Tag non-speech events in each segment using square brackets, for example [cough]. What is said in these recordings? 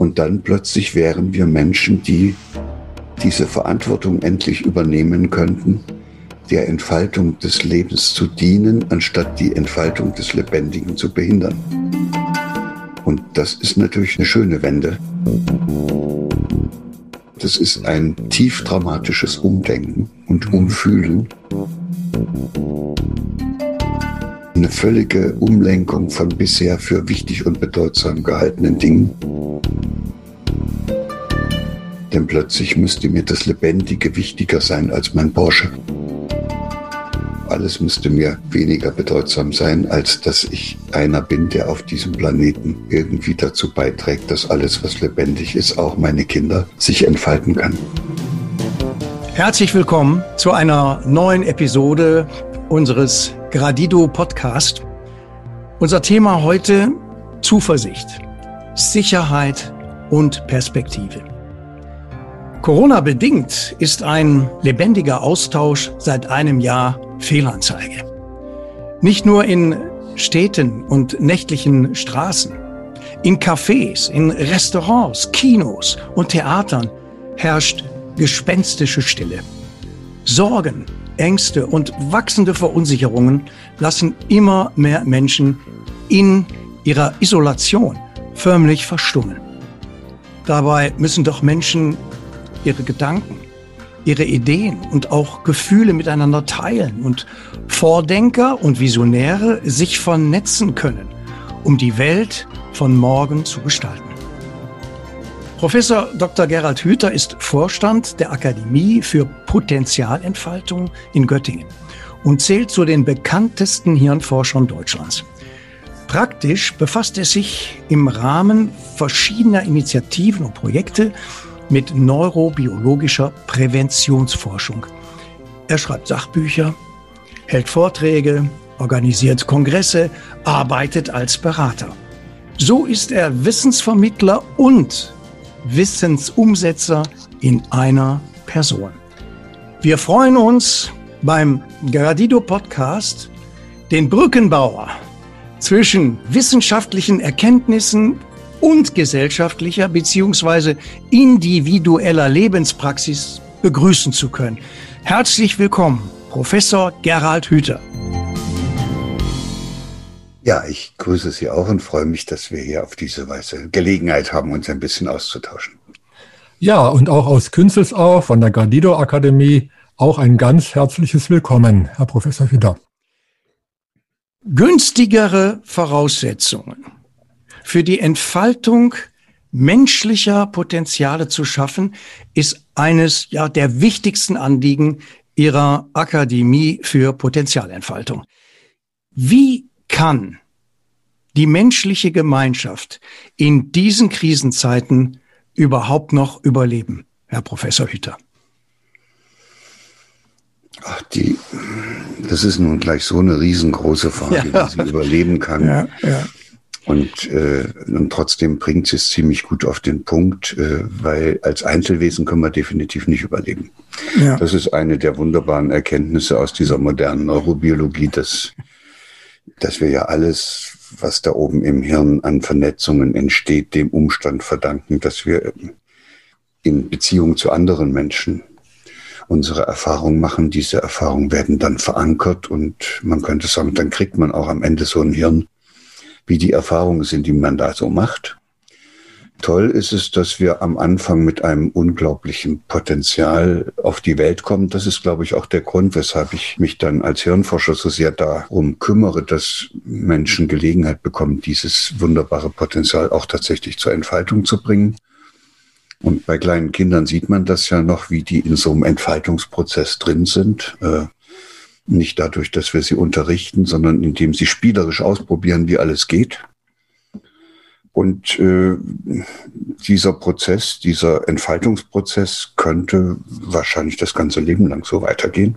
Und dann plötzlich wären wir Menschen, die diese Verantwortung endlich übernehmen könnten, der Entfaltung des Lebens zu dienen, anstatt die Entfaltung des Lebendigen zu behindern. Und das ist natürlich eine schöne Wende. Das ist ein tief dramatisches Umdenken und Umfühlen. Eine völlige Umlenkung von bisher für wichtig und bedeutsam gehaltenen Dingen denn plötzlich müsste mir das Lebendige wichtiger sein als mein Porsche. Alles müsste mir weniger bedeutsam sein, als dass ich einer bin, der auf diesem Planeten irgendwie dazu beiträgt, dass alles, was lebendig ist, auch meine Kinder, sich entfalten kann. Herzlich willkommen zu einer neuen Episode unseres Gradido Podcast. Unser Thema heute Zuversicht, Sicherheit und Perspektive. Corona bedingt ist ein lebendiger Austausch seit einem Jahr Fehlanzeige. Nicht nur in Städten und nächtlichen Straßen, in Cafés, in Restaurants, Kinos und Theatern herrscht gespenstische Stille. Sorgen, Ängste und wachsende Verunsicherungen lassen immer mehr Menschen in ihrer Isolation förmlich verstummen. Dabei müssen doch Menschen ihre Gedanken, ihre Ideen und auch Gefühle miteinander teilen und Vordenker und Visionäre sich vernetzen können, um die Welt von morgen zu gestalten. Professor Dr. Gerald Hüther ist Vorstand der Akademie für Potenzialentfaltung in Göttingen und zählt zu den bekanntesten Hirnforschern Deutschlands. Praktisch befasst er sich im Rahmen verschiedener Initiativen und Projekte mit neurobiologischer Präventionsforschung. Er schreibt Sachbücher, hält Vorträge, organisiert Kongresse, arbeitet als Berater. So ist er Wissensvermittler und Wissensumsetzer in einer Person. Wir freuen uns beim Gradido Podcast den Brückenbauer zwischen wissenschaftlichen Erkenntnissen und gesellschaftlicher bzw. individueller Lebenspraxis begrüßen zu können. Herzlich willkommen, Professor Gerald Hüther. Ja, ich grüße Sie auch und freue mich, dass wir hier auf diese Weise Gelegenheit haben, uns ein bisschen auszutauschen. Ja, und auch aus Künzelsau von der Gardido Akademie auch ein ganz herzliches Willkommen, Herr Professor Hüther. Günstigere Voraussetzungen für die Entfaltung menschlicher Potenziale zu schaffen, ist eines ja der wichtigsten Anliegen Ihrer Akademie für Potenzialentfaltung. Wie kann die menschliche Gemeinschaft in diesen Krisenzeiten überhaupt noch überleben, Herr Professor Hütter? Ach, die, das ist nun gleich so eine riesengroße Frage, ja. wie sie überleben kann. Ja, ja. Und, äh, und trotzdem bringt sie es ziemlich gut auf den Punkt, äh, weil als Einzelwesen können wir definitiv nicht überleben. Ja. Das ist eine der wunderbaren Erkenntnisse aus dieser modernen Neurobiologie, dass, dass wir ja alles, was da oben im Hirn an Vernetzungen entsteht, dem Umstand verdanken, dass wir in Beziehung zu anderen Menschen unsere Erfahrungen machen. Diese Erfahrungen werden dann verankert und man könnte sagen, dann kriegt man auch am Ende so ein Hirn, wie die Erfahrungen sind, die man da so macht. Toll ist es, dass wir am Anfang mit einem unglaublichen Potenzial auf die Welt kommen. Das ist, glaube ich, auch der Grund, weshalb ich mich dann als Hirnforscher so sehr darum kümmere, dass Menschen Gelegenheit bekommen, dieses wunderbare Potenzial auch tatsächlich zur Entfaltung zu bringen. Und bei kleinen Kindern sieht man das ja noch, wie die in so einem Entfaltungsprozess drin sind. Äh, nicht dadurch, dass wir sie unterrichten, sondern indem sie spielerisch ausprobieren, wie alles geht. Und äh, dieser Prozess, dieser Entfaltungsprozess könnte wahrscheinlich das ganze Leben lang so weitergehen,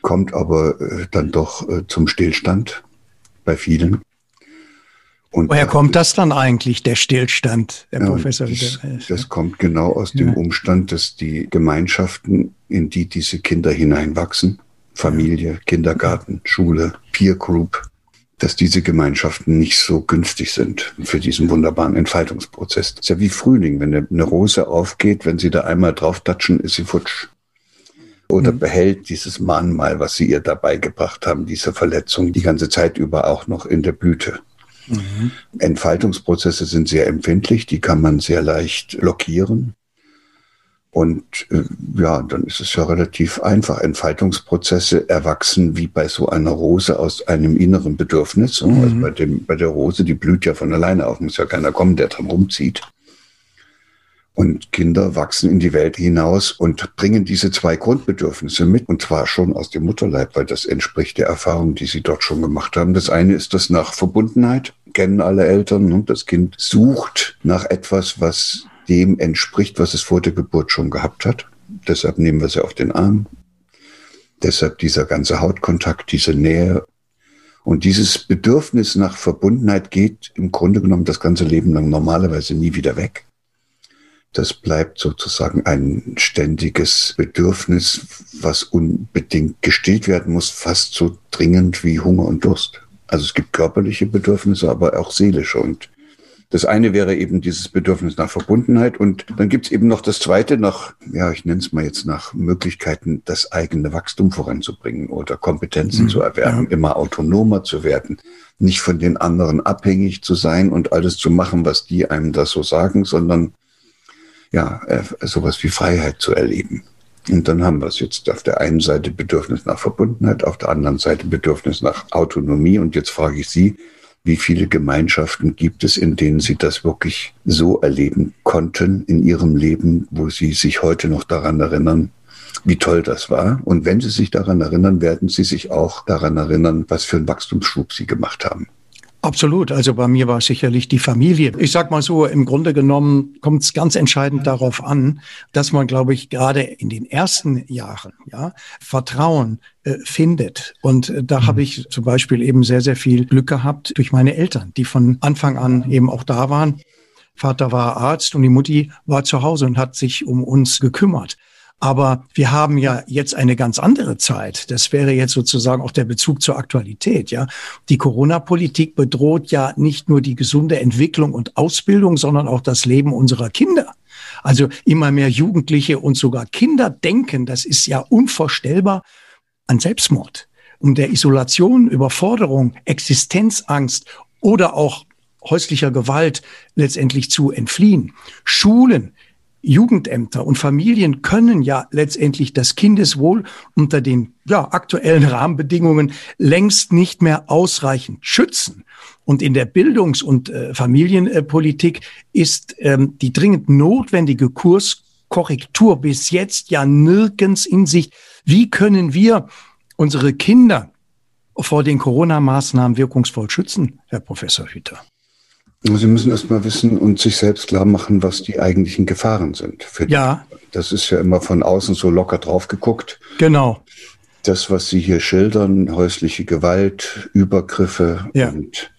kommt aber äh, dann doch äh, zum Stillstand bei vielen. Und Woher kommt das dann eigentlich, der Stillstand, Herr ja, Professor? Das, das kommt genau aus dem ja. Umstand, dass die Gemeinschaften, in die diese Kinder hineinwachsen, Familie, Kindergarten, Schule, Peer Group, dass diese Gemeinschaften nicht so günstig sind für diesen wunderbaren Entfaltungsprozess. Das ist ja wie Frühling, wenn eine Rose aufgeht, wenn sie da einmal drauf touchen, ist sie futsch. Oder mhm. behält dieses Mahnmal, was sie ihr dabei gebracht haben, diese Verletzung die ganze Zeit über auch noch in der Blüte. Mhm. Entfaltungsprozesse sind sehr empfindlich, die kann man sehr leicht blockieren. Und äh, ja, dann ist es ja relativ einfach. Entfaltungsprozesse erwachsen wie bei so einer Rose aus einem inneren Bedürfnis. Mhm. Also bei, dem, bei der Rose, die blüht ja von alleine auf, muss ja keiner kommen, der dran rumzieht. Und Kinder wachsen in die Welt hinaus und bringen diese zwei Grundbedürfnisse mit, und zwar schon aus dem Mutterleib, weil das entspricht der Erfahrung, die sie dort schon gemacht haben. Das eine ist das nach Verbundenheit, kennen alle Eltern, und das Kind sucht nach etwas, was dem entspricht, was es vor der Geburt schon gehabt hat. Deshalb nehmen wir sie auf den Arm. Deshalb dieser ganze Hautkontakt, diese Nähe. Und dieses Bedürfnis nach Verbundenheit geht im Grunde genommen das ganze Leben lang normalerweise nie wieder weg. Das bleibt sozusagen ein ständiges Bedürfnis, was unbedingt gestillt werden muss, fast so dringend wie Hunger und Durst. Also es gibt körperliche Bedürfnisse, aber auch seelische. Und das eine wäre eben dieses Bedürfnis nach Verbundenheit und dann gibt es eben noch das zweite nach, ja, ich nenne es mal jetzt nach Möglichkeiten, das eigene Wachstum voranzubringen oder Kompetenzen mhm, zu erwerben, ja. immer autonomer zu werden, nicht von den anderen abhängig zu sein und alles zu machen, was die einem da so sagen, sondern ja, äh, sowas wie Freiheit zu erleben. Und dann haben wir es jetzt auf der einen Seite Bedürfnis nach Verbundenheit, auf der anderen Seite Bedürfnis nach Autonomie. Und jetzt frage ich Sie, wie viele Gemeinschaften gibt es, in denen Sie das wirklich so erleben konnten in Ihrem Leben, wo Sie sich heute noch daran erinnern, wie toll das war. Und wenn Sie sich daran erinnern, werden Sie sich auch daran erinnern, was für einen Wachstumsschub Sie gemacht haben. Absolut. Also bei mir war es sicherlich die Familie. Ich sag mal so, im Grunde genommen kommt es ganz entscheidend darauf an, dass man, glaube ich, gerade in den ersten Jahren, ja, Vertrauen äh, findet. Und äh, da mhm. habe ich zum Beispiel eben sehr, sehr viel Glück gehabt durch meine Eltern, die von Anfang an eben auch da waren. Vater war Arzt und die Mutti war zu Hause und hat sich um uns gekümmert. Aber wir haben ja jetzt eine ganz andere Zeit. Das wäre jetzt sozusagen auch der Bezug zur Aktualität, ja. Die Corona-Politik bedroht ja nicht nur die gesunde Entwicklung und Ausbildung, sondern auch das Leben unserer Kinder. Also immer mehr Jugendliche und sogar Kinder denken, das ist ja unvorstellbar, an Selbstmord. Um der Isolation, Überforderung, Existenzangst oder auch häuslicher Gewalt letztendlich zu entfliehen. Schulen Jugendämter und Familien können ja letztendlich das Kindeswohl unter den ja, aktuellen [laughs] Rahmenbedingungen längst nicht mehr ausreichend schützen. Und in der Bildungs- und äh, Familienpolitik ist ähm, die dringend notwendige Kurskorrektur bis jetzt ja nirgends in Sicht. Wie können wir unsere Kinder vor den Corona-Maßnahmen wirkungsvoll schützen, Herr Professor Hüter? Sie müssen erst mal wissen und sich selbst klar machen, was die eigentlichen Gefahren sind. ja. Das ist ja immer von außen so locker drauf geguckt. Genau. Das, was Sie hier schildern, häusliche Gewalt, Übergriffe ja. und,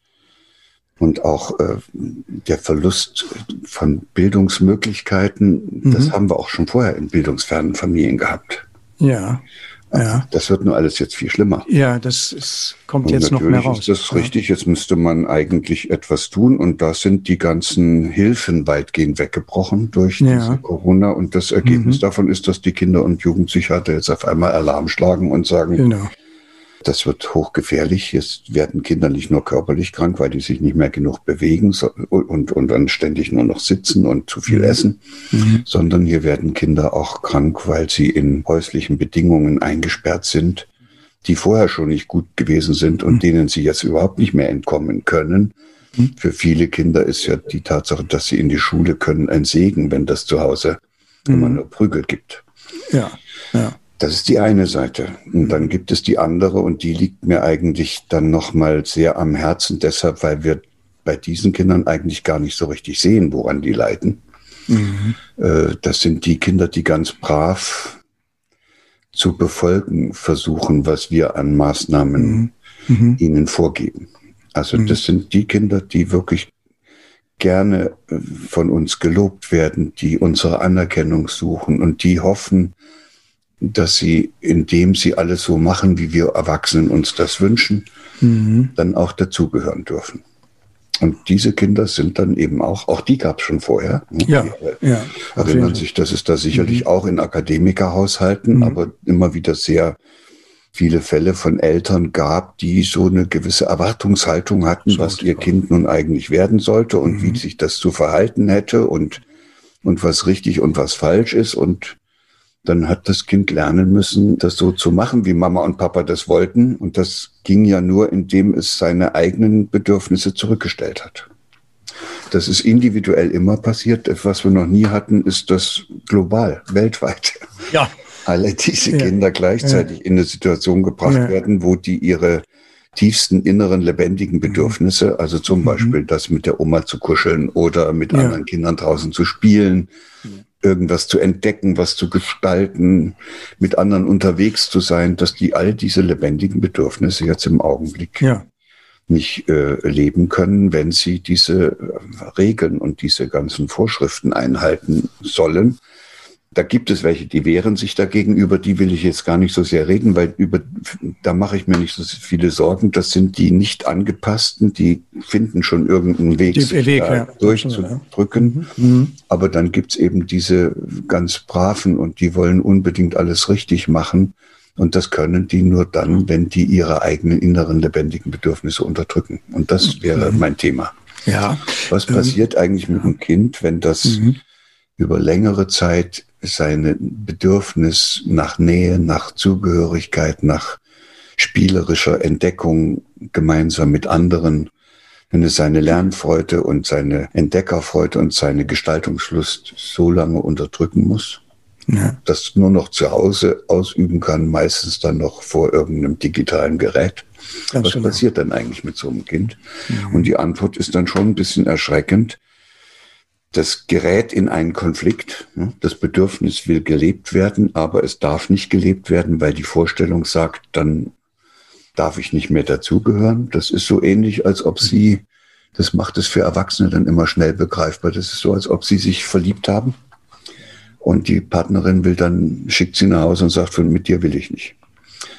und auch äh, der Verlust von Bildungsmöglichkeiten, mhm. das haben wir auch schon vorher in bildungsfernen Familien gehabt. Ja. Ja. Das wird nur alles jetzt viel schlimmer. Ja, das ist, kommt und jetzt noch mehr raus. Ist das ja. richtig. Jetzt müsste man eigentlich etwas tun und da sind die ganzen Hilfen weitgehend weggebrochen durch ja. diese Corona und das Ergebnis mhm. davon ist, dass die Kinder- und Jugendpsychiater jetzt auf einmal Alarm schlagen und sagen, genau. Das wird hochgefährlich. Jetzt werden Kinder nicht nur körperlich krank, weil die sich nicht mehr genug bewegen und, und dann ständig nur noch sitzen und zu viel mhm. essen, mhm. sondern hier werden Kinder auch krank, weil sie in häuslichen Bedingungen eingesperrt sind, die vorher schon nicht gut gewesen sind und mhm. denen sie jetzt überhaupt nicht mehr entkommen können. Mhm. Für viele Kinder ist ja die Tatsache, dass sie in die Schule können, ein Segen, wenn das zu Hause immer mhm. nur Prügel gibt. Ja, ja. Das ist die eine Seite. Und dann gibt es die andere und die liegt mir eigentlich dann nochmal sehr am Herzen, deshalb, weil wir bei diesen Kindern eigentlich gar nicht so richtig sehen, woran die leiden. Mhm. Äh, das sind die Kinder, die ganz brav zu befolgen versuchen, was wir an Maßnahmen mhm. mhm. ihnen vorgeben. Also mhm. das sind die Kinder, die wirklich gerne äh, von uns gelobt werden, die unsere Anerkennung suchen und die hoffen, dass sie, indem sie alles so machen, wie wir Erwachsenen uns das wünschen, mhm. dann auch dazugehören dürfen. Und diese Kinder sind dann eben auch, auch die gab es schon vorher. Ne? Ja, die, ja. Erinnern sich, das ist da sicherlich mhm. auch in Akademikerhaushalten, mhm. aber immer wieder sehr viele Fälle von Eltern gab, die so eine gewisse Erwartungshaltung hatten, so was ihr Kind nun eigentlich werden sollte und mhm. wie sich das zu verhalten hätte und, und was richtig und was falsch ist. Und dann hat das Kind lernen müssen, das so zu machen, wie Mama und Papa das wollten. Und das ging ja nur, indem es seine eigenen Bedürfnisse zurückgestellt hat. Das ist individuell immer passiert. Was wir noch nie hatten, ist das global, weltweit. Ja. Alle diese ja. Kinder gleichzeitig ja. in eine Situation gebracht ja. werden, wo die ihre tiefsten inneren lebendigen Bedürfnisse, also zum mhm. Beispiel das mit der Oma zu kuscheln oder mit anderen Kindern draußen zu spielen, irgendwas zu entdecken, was zu gestalten, mit anderen unterwegs zu sein, dass die all diese lebendigen Bedürfnisse jetzt im Augenblick ja. nicht äh, leben können, wenn sie diese äh, Regeln und diese ganzen Vorschriften einhalten sollen. Da gibt es welche, die wehren sich dagegen, über die will ich jetzt gar nicht so sehr reden, weil über, da mache ich mir nicht so viele Sorgen. Das sind die nicht angepassten, die finden schon irgendeinen Weg, sich Weg, ja. durchzudrücken. Mhm. mhm. Aber dann gibt's eben diese ganz braven und die wollen unbedingt alles richtig machen. Und das können die nur dann, wenn die ihre eigenen inneren lebendigen Bedürfnisse unterdrücken. Und das wäre mhm. mein Thema. Ja. Was passiert ähm, eigentlich mit dem Kind, wenn das mhm. über längere Zeit seine Bedürfnis nach Nähe, nach Zugehörigkeit, nach spielerischer Entdeckung gemeinsam mit anderen, wenn es seine Lernfreude und seine Entdeckerfreude und seine Gestaltungslust so lange unterdrücken muss, ja. das nur noch zu Hause ausüben kann, meistens dann noch vor irgendeinem digitalen Gerät. Ganz Was genau. passiert dann eigentlich mit so einem Kind? Mhm. Und die Antwort ist dann schon ein bisschen erschreckend das gerät in einen Konflikt. Ne? Das Bedürfnis will gelebt werden, aber es darf nicht gelebt werden, weil die Vorstellung sagt, dann darf ich nicht mehr dazugehören. Das ist so ähnlich, als ob sie, das macht es für Erwachsene dann immer schnell begreifbar. Das ist so, als ob sie sich verliebt haben und die Partnerin will dann, schickt sie nach Hause und sagt, von mit dir will ich nicht.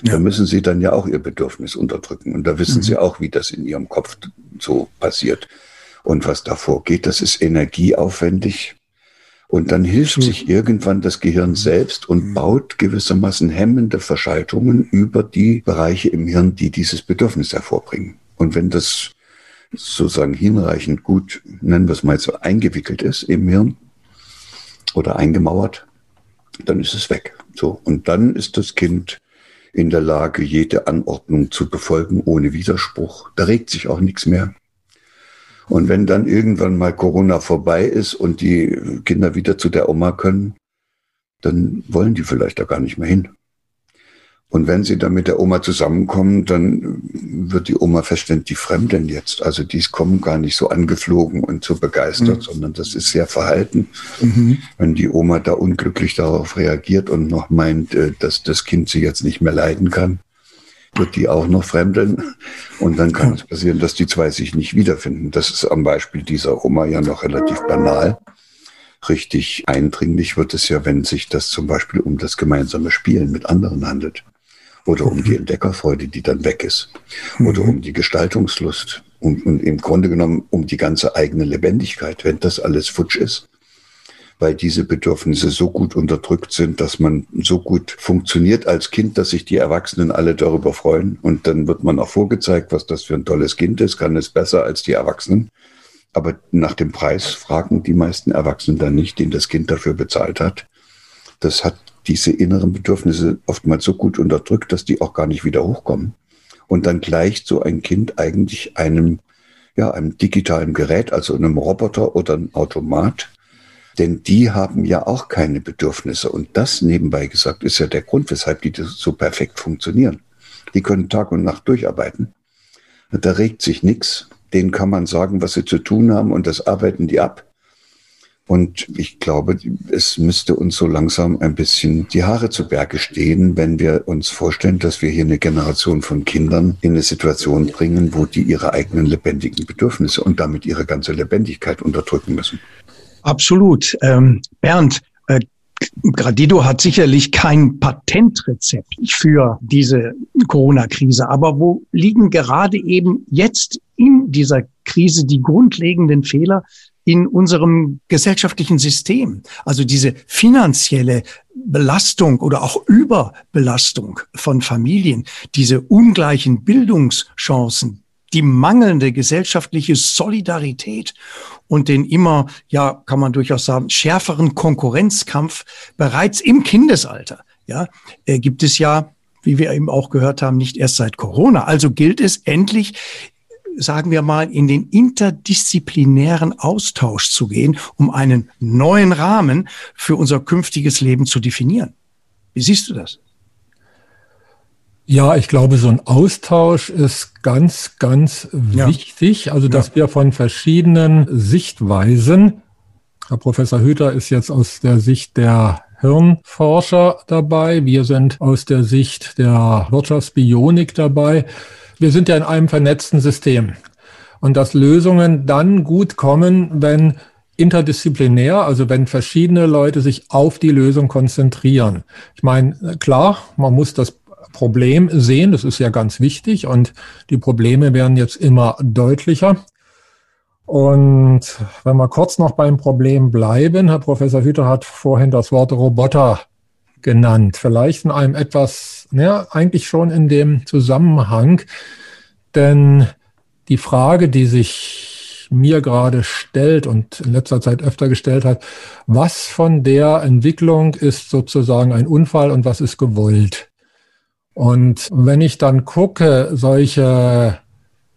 Ja. Da müssen sie dann ja auch ihr Bedürfnis unterdrücken. Und da wissen mhm. sie auch, wie das in ihrem Kopf so passiert. Und was davor geht, das ist energieaufwendig. Und dann hilft sich irgendwann das Gehirn selbst und mhm. baut gewissermaßen hemmende Verschaltungen über die Bereiche im Hirn, die dieses Bedürfnis hervorbringen. Und wenn das sozusagen hinreichend gut, nennen wir es mal so, eingewickelt ist im Hirn oder eingemauert, dann ist es weg. So. Und dann ist das Kind in der Lage, jede Anordnung zu befolgen ohne Widerspruch. Da regt sich auch nichts mehr. Und wenn dann irgendwann mal Corona vorbei ist und die Kinder wieder zu der Oma können, dann wollen die vielleicht da gar nicht mehr hin. Und wenn sie dann mit der Oma zusammenkommen, dann wird die Oma feststellen, die Fremden jetzt, also die kommen gar nicht so angeflogen und so begeistert, mhm. sondern das ist sehr verhalten. Mhm. Wenn die Oma da unglücklich darauf reagiert und noch meint, äh, dass das Kind sie jetzt nicht mehr leiden kann, wird die auch noch fremdeln. Und dann kann es passieren, dass die zwei sich nicht wiederfinden. Das ist am Beispiel dieser Oma ja noch relativ banal. Richtig eindringlich wird es ja, wenn sich das zum Beispiel um das gemeinsame Spielen mit anderen handelt. Oder um die mhm. Entdeckerfreude, die dann weg ist. Oder mhm. um die Gestaltungslust. Und, und im Grunde genommen um die ganze eigene Lebendigkeit. Wenn das alles futsch ist, weil diese Bedürfnisse so gut unterdrückt sind, dass man so gut funktioniert als Kind, dass sich die Erwachsenen alle darüber freuen. Und dann wird man auch vorgezeigt, was das für ein tolles Kind ist, kann es besser als die Erwachsenen. Aber nach dem Preis fragen die meisten Erwachsenen dann nicht, den das Kind dafür bezahlt hat. Das hat diese inneren Bedürfnisse oftmals so gut unterdrückt, dass die auch gar nicht wieder hochkommen. Und dann gleicht so ein Kind eigentlich einem, ja, einem digitalen Gerät, also einem Roboter oder einem Automat, denn die haben ja auch keine Bedürfnisse. Und das nebenbei gesagt ist ja der Grund, weshalb die so perfekt funktionieren. Die können Tag und Nacht durcharbeiten. Da regt sich nichts. Denen kann man sagen, was sie zu tun haben und das arbeiten die ab. Und ich glaube, es müsste uns so langsam ein bisschen die Haare zu Berge stehen, wenn wir uns vorstellen, dass wir hier eine Generation von Kindern in eine Situation bringen, wo die ihre eigenen lebendigen Bedürfnisse und damit ihre ganze Lebendigkeit unterdrücken müssen. Absolut. Ähm, Bernd, äh, Gradido hat sicherlich kein Patentrezept für diese Corona-Krise, aber wo liegen gerade eben jetzt in dieser Krise die grundlegenden Fehler in unserem gesellschaftlichen System? Also diese finanzielle Belastung oder auch Überbelastung von Familien, diese ungleichen Bildungschancen, die mangelnde gesellschaftliche Solidarität und den immer, ja, kann man durchaus sagen, schärferen Konkurrenzkampf bereits im Kindesalter, ja, äh, gibt es ja, wie wir eben auch gehört haben, nicht erst seit Corona. Also gilt es endlich, sagen wir mal, in den interdisziplinären Austausch zu gehen, um einen neuen Rahmen für unser künftiges Leben zu definieren. Wie siehst du das? Ja, ich glaube, so ein Austausch ist ganz, ganz ja. wichtig. Also, dass ja. wir von verschiedenen Sichtweisen, Herr Professor Hüter ist jetzt aus der Sicht der Hirnforscher dabei, wir sind aus der Sicht der Wirtschaftsbionik dabei. Wir sind ja in einem vernetzten System. Und dass Lösungen dann gut kommen, wenn interdisziplinär, also wenn verschiedene Leute sich auf die Lösung konzentrieren. Ich meine, klar, man muss das Problem sehen. Das ist ja ganz wichtig und die Probleme werden jetzt immer deutlicher. Und wenn wir kurz noch beim Problem bleiben, Herr Professor Hüter hat vorhin das Wort Roboter genannt. Vielleicht in einem etwas, ja, eigentlich schon in dem Zusammenhang, denn die Frage, die sich mir gerade stellt und in letzter Zeit öfter gestellt hat, was von der Entwicklung ist sozusagen ein Unfall und was ist gewollt? Und wenn ich dann gucke, solche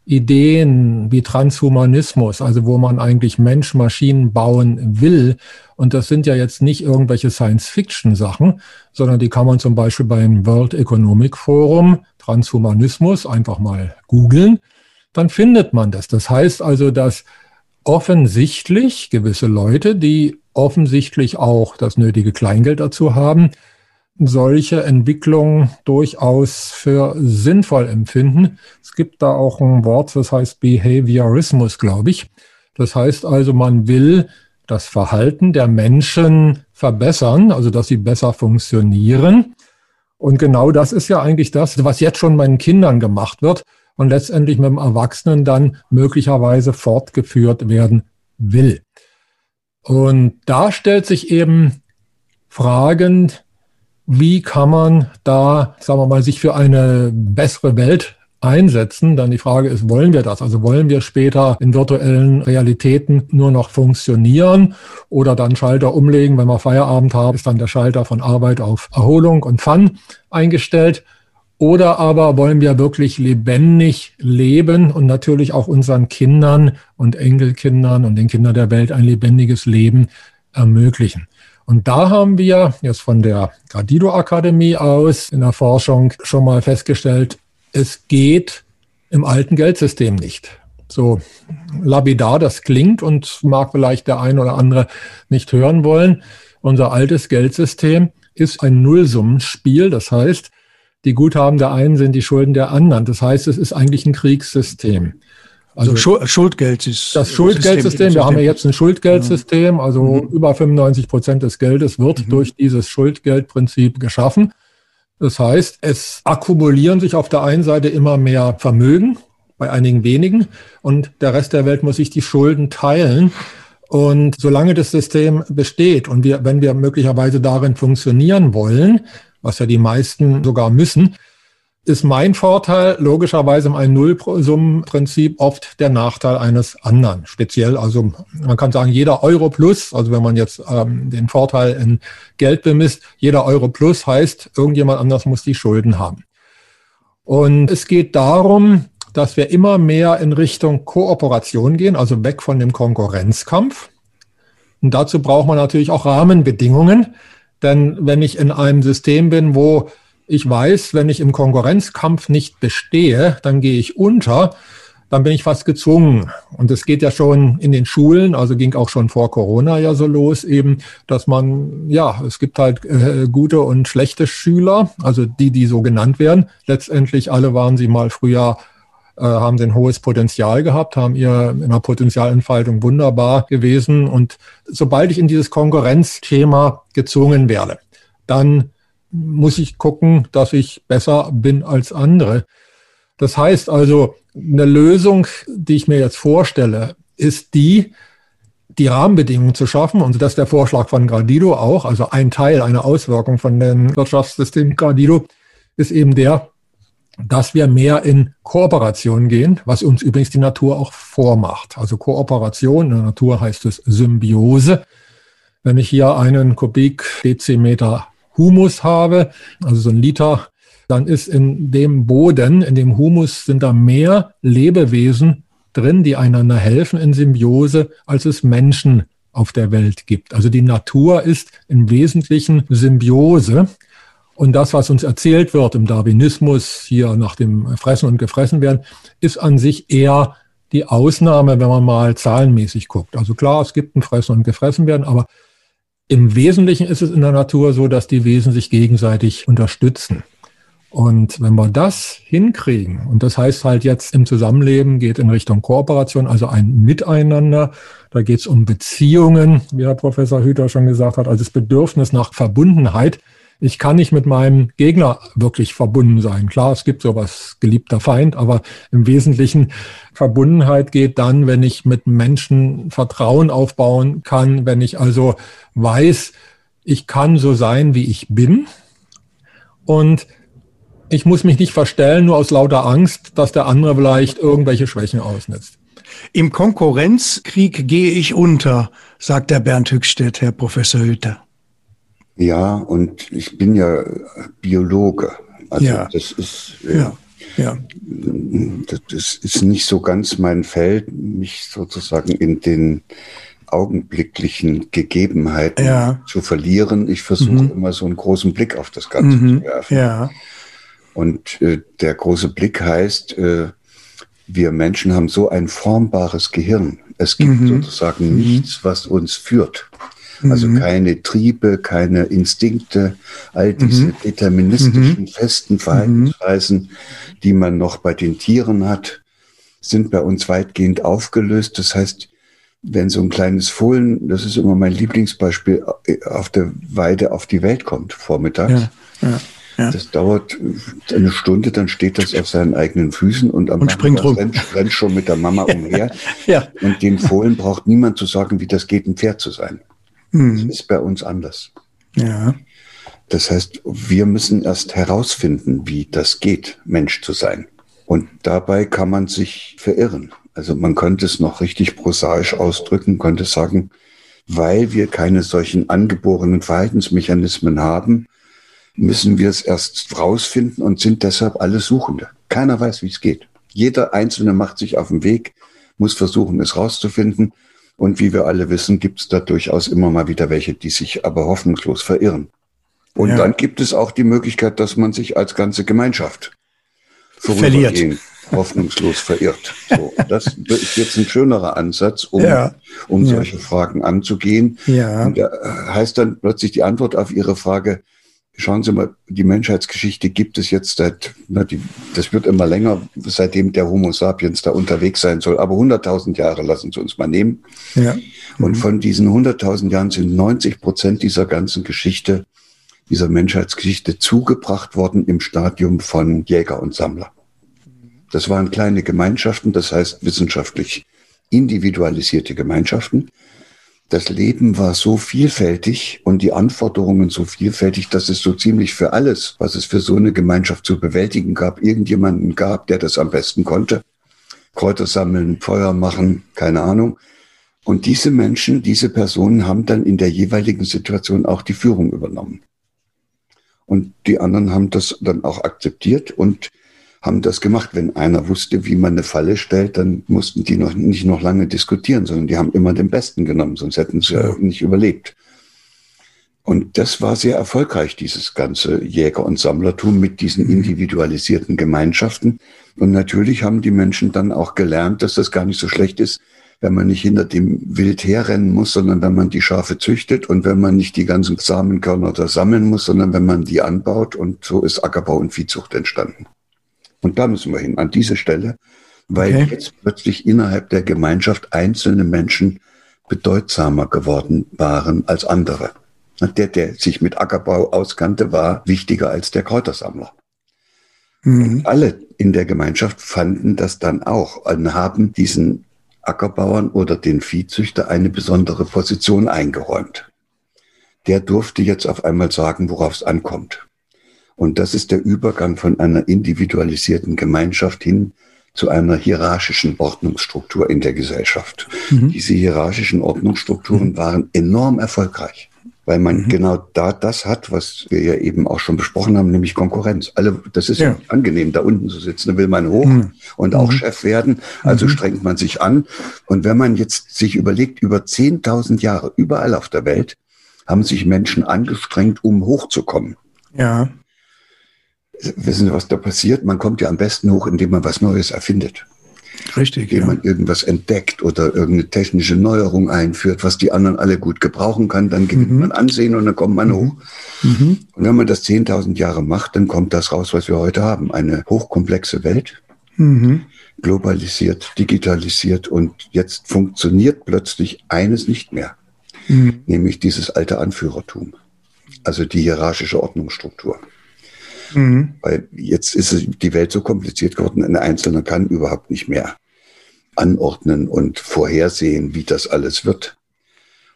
Ideen wie Transhumanismus, also wo man eigentlich Mensch-Maschinen bauen will, und das sind ja jetzt nicht irgendwelche Science-Fiction-Sachen, sondern die kann man zum Beispiel beim World Economic Forum, Transhumanismus, einfach mal googeln, dann findet man das. Das heißt also, dass offensichtlich gewisse Leute, die offensichtlich auch das nötige Kleingeld dazu haben, solche Entwicklungen durchaus für sinnvoll empfinden. Es gibt da auch ein Wort, das heißt Behaviorismus, glaube ich. Das heißt also, man will das Verhalten der Menschen verbessern, also dass sie besser funktionieren. Und genau das ist ja eigentlich das, was jetzt schon meinen Kindern gemacht wird und letztendlich mit dem Erwachsenen dann möglicherweise fortgeführt werden will. Und da stellt sich eben fragend, wie kann man da, sagen wir mal, sich für eine bessere Welt einsetzen. Dann die Frage ist, wollen wir das? Also wollen wir später in virtuellen Realitäten nur noch funktionieren oder dann Schalter umlegen, wenn wir Feierabend haben, ist dann der Schalter von Arbeit auf Erholung und Fun eingestellt. Oder aber wollen wir wirklich lebendig leben und natürlich auch unseren Kindern und Enkelkindern und den Kindern der Welt ein lebendiges Leben ermöglichen. Und da haben wir jetzt von der Gradido Akademie aus in der Forschung schon mal festgestellt, es geht im alten Geldsystem nicht. So labidar das klingt und mag vielleicht der ein oder andere nicht hören wollen. Unser altes Geldsystem ist ein Nullsummenspiel. Das heißt, die Guthaben der einen sind die Schulden der anderen. Das heißt, es ist eigentlich ein Kriegssystem. Also, also Schuldgeld ist das Schuldgeldsystem. Wir haben ja jetzt ein Schuldgeldsystem. Also mhm. über 95 Prozent des Geldes wird mhm. durch dieses Schuldgeldprinzip geschaffen. Das heißt, es akkumulieren sich auf der einen Seite immer mehr Vermögen bei einigen wenigen und der Rest der Welt muss sich die Schulden teilen. Und solange das System besteht und wir, wenn wir möglicherweise darin funktionieren wollen, was ja die meisten sogar müssen, ist mein Vorteil logischerweise im ein Nullsummenprinzip oft der Nachteil eines anderen. Speziell, also man kann sagen, jeder Euro plus, also wenn man jetzt ähm, den Vorteil in Geld bemisst, jeder Euro plus heißt, irgendjemand anders muss die Schulden haben. Und es geht darum, dass wir immer mehr in Richtung Kooperation gehen, also weg von dem Konkurrenzkampf. Und dazu braucht man natürlich auch Rahmenbedingungen. Denn wenn ich in einem System bin, wo ich weiß, wenn ich im Konkurrenzkampf nicht bestehe, dann gehe ich unter, dann bin ich fast gezwungen. Und es geht ja schon in den Schulen, also ging auch schon vor Corona ja so los, eben, dass man, ja, es gibt halt äh, gute und schlechte Schüler, also die, die so genannt werden. Letztendlich alle waren sie mal früher äh, haben ein hohes Potenzial gehabt, haben ihr in der Potenzialentfaltung wunderbar gewesen. Und sobald ich in dieses Konkurrenzthema gezwungen werde, dann muss ich gucken, dass ich besser bin als andere. Das heißt also, eine Lösung, die ich mir jetzt vorstelle, ist die, die Rahmenbedingungen zu schaffen. Und das ist der Vorschlag von Gradido auch. Also ein Teil, eine Auswirkung von dem Wirtschaftssystem Gradido ist eben der, dass wir mehr in Kooperation gehen, was uns übrigens die Natur auch vormacht. Also Kooperation, in der Natur heißt es Symbiose. Wenn ich hier einen Kubikdezimeter Humus habe, also so ein Liter, dann ist in dem Boden, in dem Humus sind da mehr Lebewesen drin, die einander helfen in Symbiose, als es Menschen auf der Welt gibt. Also die Natur ist im Wesentlichen Symbiose. Und das, was uns erzählt wird im Darwinismus, hier nach dem Fressen und Gefressen werden, ist an sich eher die Ausnahme, wenn man mal zahlenmäßig guckt. Also klar, es gibt ein Fressen und Gefressen werden, aber im Wesentlichen ist es in der Natur so, dass die Wesen sich gegenseitig unterstützen. Und wenn wir das hinkriegen, und das heißt halt jetzt im Zusammenleben geht in Richtung Kooperation, also ein Miteinander, da geht es um Beziehungen, wie Herr Professor Hüter schon gesagt hat, also das Bedürfnis nach Verbundenheit, ich kann nicht mit meinem Gegner wirklich verbunden sein. Klar, es gibt sowas geliebter Feind, aber im Wesentlichen Verbundenheit geht dann, wenn ich mit Menschen Vertrauen aufbauen kann, wenn ich also weiß, ich kann so sein, wie ich bin. Und ich muss mich nicht verstellen, nur aus lauter Angst, dass der andere vielleicht irgendwelche Schwächen ausnutzt. Im Konkurrenzkrieg gehe ich unter, sagt der Bernd Hückstedt, Herr Professor Hüter. Ja, und ich bin ja Biologe. Also ja. das ist äh, ja. Ja. das ist nicht so ganz mein Feld, mich sozusagen in den augenblicklichen Gegebenheiten ja. zu verlieren. Ich versuche mhm. immer so einen großen Blick auf das Ganze mhm. zu werfen. Ja. Und äh, der große Blick heißt, äh, wir Menschen haben so ein formbares Gehirn. Es gibt mhm. sozusagen nichts, was uns führt. Also mhm. keine Triebe, keine Instinkte, all diese mhm. deterministischen, mhm. festen Verhaltensweisen, die man noch bei den Tieren hat, sind bei uns weitgehend aufgelöst. Das heißt, wenn so ein kleines Fohlen, das ist immer mein Lieblingsbeispiel, auf der Weide auf die Welt kommt, vormittags. Ja, ja, ja. Das dauert eine Stunde, dann steht das auf seinen eigenen Füßen und am und springt rum. Rennt, rennt schon mit der Mama [laughs] umher. ja. Und dem Fohlen braucht niemand zu sagen, wie das geht, ein Pferd zu sein. Mhm. Das ist bei uns anders. Ja. Das heißt, wir müssen erst herausfinden, wie das geht, Mensch zu sein. Und dabei kann man sich verirren. Also man könnte es noch richtig prosaisch ausdrücken, könnte sagen, weil wir keine solchen angeborenen Verhaltensmechanismen haben, müssen wir es erst rausfinden und sind deshalb alle Suchende. Keiner weiß, wie es geht. Jeder Einzelne macht sich auf den Weg, muss versuchen, es rauszufinden. Und wie wir alle wissen, gibt es da durchaus immer mal wieder welche, die sich aber hoffnungslos verirren. Und ja. dann gibt es auch die Möglichkeit, dass man sich als ganze Gemeinschaft verliert, hoffnungslos verirrt. So, das ist jetzt ein schönerer Ansatz, um, ja. um ja. solche Fragen anzugehen. Ja. Und da heißt dann plötzlich die Antwort auf Ihre Frage, Schauen Sie mal, die Menschheitsgeschichte gibt es jetzt seit, na, die, das wird immer länger, seitdem der Homo sapiens da unterwegs sein soll. Aber 100.000 Jahre lassen Sie uns mal nehmen. Ja. Und von diesen 100.000 Jahren sind 90 Prozent dieser ganzen Geschichte, dieser Menschheitsgeschichte zugebracht worden im Stadium von Jäger und Sammler. Das waren kleine Gemeinschaften, das heißt wissenschaftlich individualisierte Gemeinschaften das Leben war so vielfältig und die Anforderungen so vielfältig, dass es so ziemlich für alles, was es für so eine Gemeinschaft zu bewältigen gab, irgendjemanden gab, der das am besten konnte. Kräuter sammeln, Feuer machen, keine Ahnung. Und diese Menschen, diese Personen haben dann in der jeweiligen Situation auch die Führung übernommen. Und die anderen haben das dann auch akzeptiert und haben das gemacht. Wenn einer wusste, wie man eine Falle stellt, dann mussten die noch nicht noch lange diskutieren, sondern die haben immer den Besten genommen, sonst hätten sie ja nicht überlebt. Und das war sehr erfolgreich, dieses ganze Jäger- und Sammlertum mit diesen mhm. individualisierten Gemeinschaften. Und natürlich haben die Menschen dann auch gelernt, dass das gar nicht so schlecht ist, wenn man nicht hinter dem Wild herrennen muss, sondern wenn man die Schafe züchtet und wenn man nicht die ganzen Samenkörner da sammeln muss, sondern wenn man die anbaut. Und so ist Ackerbau und Viehzucht entstanden. Und da müssen wir hin, an diese Stelle, weil okay. jetzt plötzlich innerhalb der Gemeinschaft einzelne Menschen bedeutsamer geworden waren als andere. Der, der sich mit Ackerbau auskannte, war wichtiger als der Kräutersammler. Mhm. alle in der Gemeinschaft fanden das dann auch und haben diesen Ackerbauern oder den Viehzüchter eine besondere Position eingeräumt. Der durfte jetzt auf einmal sagen, worauf es ankommt. Und das ist der Übergang von einer individualisierten Gemeinschaft hin zu einer hierarchischen Ordnungsstruktur in der Gesellschaft. Mhm. Diese hierarchischen Ordnungsstrukturen mhm. waren enorm erfolgreich weil man mhm. genau da das hat, was wir ja eben auch schon besprochen haben, nämlich Konkurrenz. Alle, das ist ja. angenehm, da unten zu sitzen, da will man hoch mhm. und auch mhm. Chef werden, also mhm. strengt man sich an. Und wenn man jetzt sich überlegt, über 10.000 Jahre, überall auf der Welt, haben sich Menschen angestrengt, um hochzukommen. Ja. Wissen Sie, was da passiert? Man kommt ja am besten hoch, indem man was Neues erfindet. Richtig. Indem ja. man irgendwas entdeckt oder irgendeine technische Neuerung einführt, was die anderen alle gut gebrauchen kann, dann gewinnt mhm. man Ansehen und dann kommt man mhm. hoch. Mhm. Und wenn man das 10.000 Jahre macht, dann kommt das raus, was wir heute haben. Eine hochkomplexe Welt, mhm. globalisiert, digitalisiert und jetzt funktioniert plötzlich eines nicht mehr, mhm. nämlich dieses alte Anführertum, also die hierarchische Ordnungsstruktur. Mhm. Weil jetzt ist die Welt so kompliziert geworden, ein Einzelner kann überhaupt nicht mehr anordnen und vorhersehen, wie das alles wird.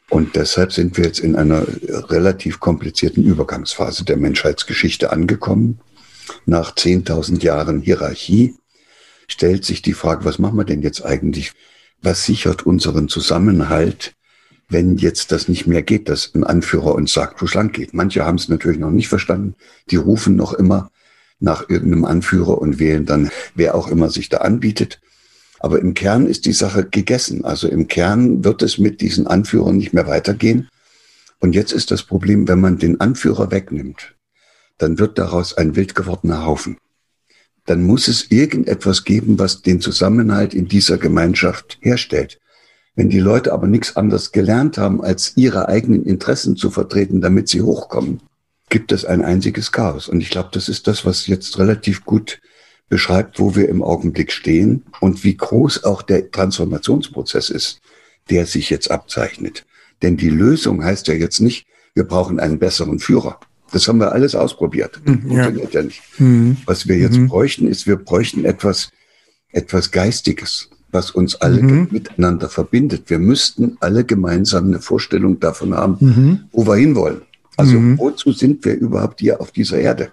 Und deshalb sind wir jetzt in einer relativ komplizierten Übergangsphase der Menschheitsgeschichte angekommen. Nach 10.000 Jahren Hierarchie stellt sich die Frage, was machen wir denn jetzt eigentlich? Was sichert unseren Zusammenhalt wenn jetzt das nicht mehr geht, dass ein Anführer uns sagt, wo es lang geht. Manche haben es natürlich noch nicht verstanden. Die rufen noch immer nach irgendeinem Anführer und wählen dann, wer auch immer sich da anbietet. Aber im Kern ist die Sache gegessen. Also im Kern wird es mit diesen Anführern nicht mehr weitergehen. Und jetzt ist das Problem, wenn man den Anführer wegnimmt, dann wird daraus ein wild gewordener Haufen. Dann muss es irgendetwas geben, was den Zusammenhalt in dieser Gemeinschaft herstellt. Wenn die Leute aber nichts anderes gelernt haben, als ihre eigenen Interessen zu vertreten, damit sie hochkommen, gibt es ein einziges Chaos. Und ich glaube, das ist das, was jetzt relativ gut beschreibt, wo wir im Augenblick stehen und wie groß auch der Transformationsprozess ist, der sich jetzt abzeichnet. Denn die Lösung heißt ja jetzt nicht, wir brauchen einen besseren Führer. Das haben wir alles ausprobiert. Hm, ja. funktioniert ja nicht. Mhm. Was wir jetzt mhm. bräuchten, ist, wir bräuchten etwas, etwas Geistiges was uns alle mhm. miteinander verbindet. Wir müssten alle gemeinsam eine Vorstellung davon haben, mhm. wo wir hinwollen. Also mhm. wozu sind wir überhaupt hier auf dieser Erde?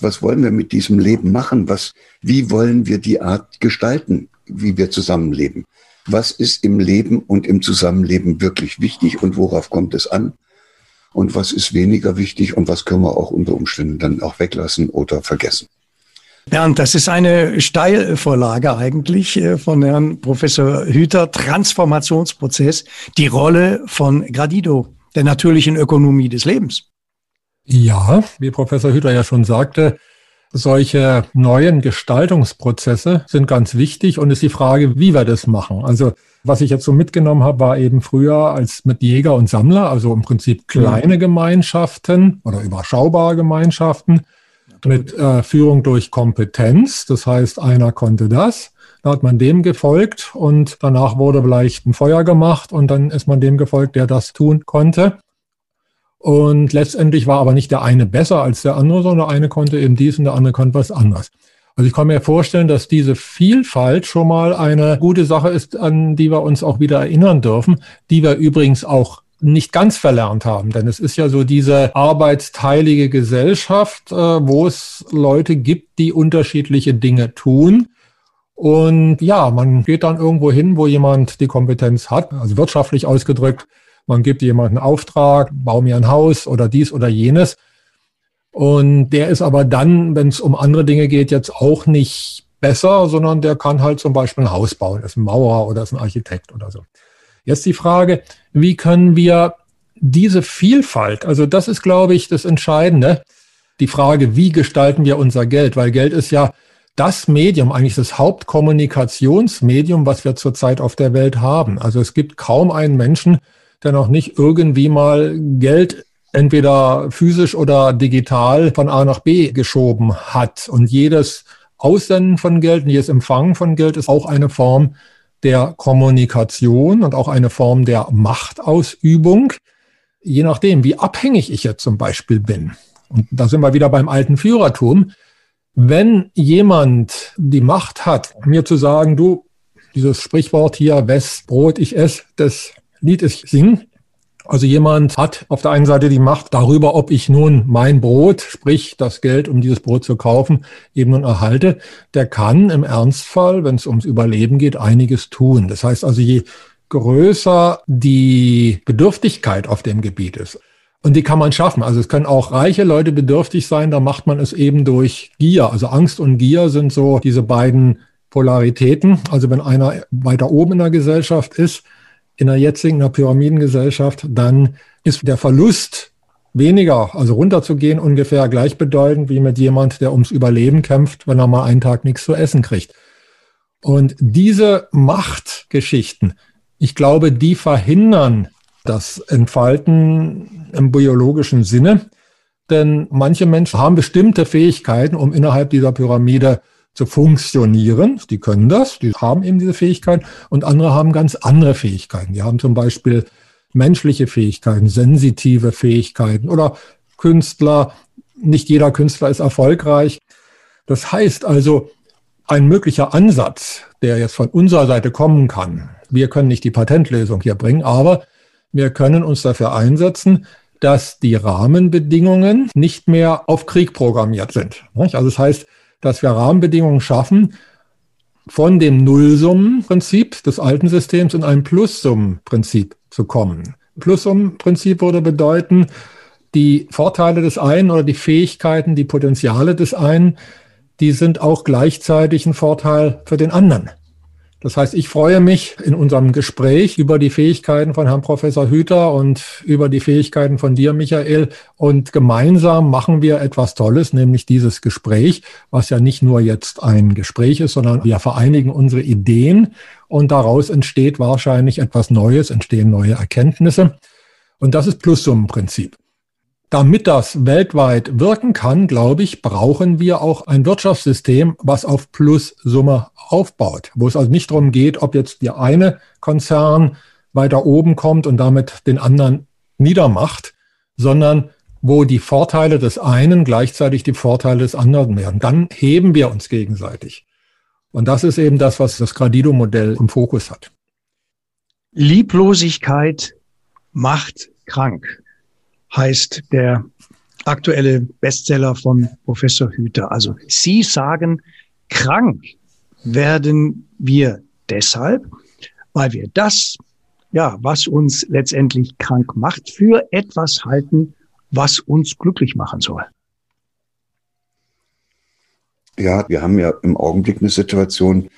Was wollen wir mit diesem Leben machen? Was, wie wollen wir die Art gestalten, wie wir zusammenleben? Was ist im Leben und im Zusammenleben wirklich wichtig und worauf kommt es an? Und was ist weniger wichtig und was können wir auch unter Umständen dann auch weglassen oder vergessen? Bernd, das ist eine Steilvorlage eigentlich äh, von Herrn Professor Hüter. Transformationsprozess, die Rolle von Gradido, der natürlichen Ökonomie des Lebens. Ja, wie Professor Hüter ja schon sagte, solche neuen Gestaltungsprozesse sind ganz wichtig und ist die Frage, wie wir das machen. Also was ich jetzt so mitgenommen habe, war eben früher als mit Jäger und Sammler, also im Prinzip kleine Gemeinschaften oder überschaubare Gemeinschaften, mit äh, Führung durch Kompetenz. Das heißt, einer konnte das. Da hat man dem gefolgt und danach wurde vielleicht ein Feuer gemacht und dann ist man dem gefolgt, der das tun konnte. Und letztendlich war aber nicht der eine besser als der andere, sondern der eine konnte eben dies und der andere konnte was anderes. Also ich kann mir vorstellen, dass diese Vielfalt schon mal eine gute Sache ist, an die wir uns auch wieder erinnern dürfen, die wir übrigens auch nicht ganz verlernt haben. Denn es ist ja so diese arbeitsteilige Gesellschaft, äh, wo es Leute gibt, die unterschiedliche Dinge tun. Und ja, man geht dann irgendwo hin, wo jemand die Kompetenz hat, also wirtschaftlich ausgedrückt. Man gibt jemanden Auftrag, bau mir ein Haus oder dies oder jenes. Und der ist aber dann, wenn es um andere Dinge geht, jetzt auch nicht besser, sondern der kann halt zum Beispiel ein Haus bauen, ist ein Maurer oder ist ein Architekt oder so. Jetzt die Frage, wie können wir diese Vielfalt, also das ist, glaube ich, das Entscheidende, die Frage, wie gestalten wir unser Geld, weil Geld ist ja das Medium, eigentlich das Hauptkommunikationsmedium, was wir zurzeit auf der Welt haben. Also es gibt kaum einen Menschen, der noch nicht irgendwie mal Geld entweder physisch oder digital von A nach B geschoben hat. Und jedes Aussenden von Geld jedes Empfangen von Geld ist auch eine Form der Kommunikation und auch eine Form der Machtausübung, je nachdem, wie abhängig ich jetzt zum Beispiel bin. Und da sind wir wieder beim alten Führertum. Wenn jemand die Macht hat, mir zu sagen, du, dieses Sprichwort hier, wes Brot ich esse, das Lied ich sing. Also jemand hat auf der einen Seite die Macht darüber, ob ich nun mein Brot, sprich das Geld, um dieses Brot zu kaufen, eben nun erhalte. Der kann im Ernstfall, wenn es ums Überleben geht, einiges tun. Das heißt also, je größer die Bedürftigkeit auf dem Gebiet ist, und die kann man schaffen. Also es können auch reiche Leute bedürftig sein, da macht man es eben durch Gier. Also Angst und Gier sind so diese beiden Polaritäten. Also wenn einer weiter oben in der Gesellschaft ist, in der jetzigen in Pyramidengesellschaft, dann ist der Verlust weniger, also runterzugehen, ungefähr gleichbedeutend wie mit jemand, der ums Überleben kämpft, wenn er mal einen Tag nichts zu essen kriegt. Und diese Machtgeschichten, ich glaube, die verhindern das Entfalten im biologischen Sinne. Denn manche Menschen haben bestimmte Fähigkeiten, um innerhalb dieser Pyramide zu funktionieren. Die können das, die haben eben diese Fähigkeiten. Und andere haben ganz andere Fähigkeiten. Die haben zum Beispiel menschliche Fähigkeiten, sensitive Fähigkeiten oder Künstler. Nicht jeder Künstler ist erfolgreich. Das heißt also, ein möglicher Ansatz, der jetzt von unserer Seite kommen kann, wir können nicht die Patentlösung hier bringen, aber wir können uns dafür einsetzen, dass die Rahmenbedingungen nicht mehr auf Krieg programmiert sind. Also das heißt, dass wir Rahmenbedingungen schaffen, von dem Nullsummenprinzip des alten Systems in ein Plussummenprinzip zu kommen. Plussummenprinzip würde bedeuten, die Vorteile des einen oder die Fähigkeiten, die Potenziale des einen, die sind auch gleichzeitig ein Vorteil für den anderen. Das heißt, ich freue mich in unserem Gespräch über die Fähigkeiten von Herrn Professor Hüter und über die Fähigkeiten von dir, Michael. Und gemeinsam machen wir etwas Tolles, nämlich dieses Gespräch, was ja nicht nur jetzt ein Gespräch ist, sondern wir vereinigen unsere Ideen und daraus entsteht wahrscheinlich etwas Neues, entstehen neue Erkenntnisse. Und das ist Plussummenprinzip. Damit das weltweit wirken kann, glaube ich, brauchen wir auch ein Wirtschaftssystem, was auf Plussumme aufbaut, wo es also nicht darum geht, ob jetzt der eine Konzern weiter oben kommt und damit den anderen niedermacht, sondern wo die Vorteile des einen gleichzeitig die Vorteile des anderen werden. Dann heben wir uns gegenseitig. Und das ist eben das, was das Gradido-Modell im Fokus hat. Lieblosigkeit macht krank heißt der aktuelle Bestseller von Professor Hüter. Also Sie sagen, krank werden wir deshalb, weil wir das, ja, was uns letztendlich krank macht, für etwas halten, was uns glücklich machen soll. Ja, wir haben ja im Augenblick eine Situation,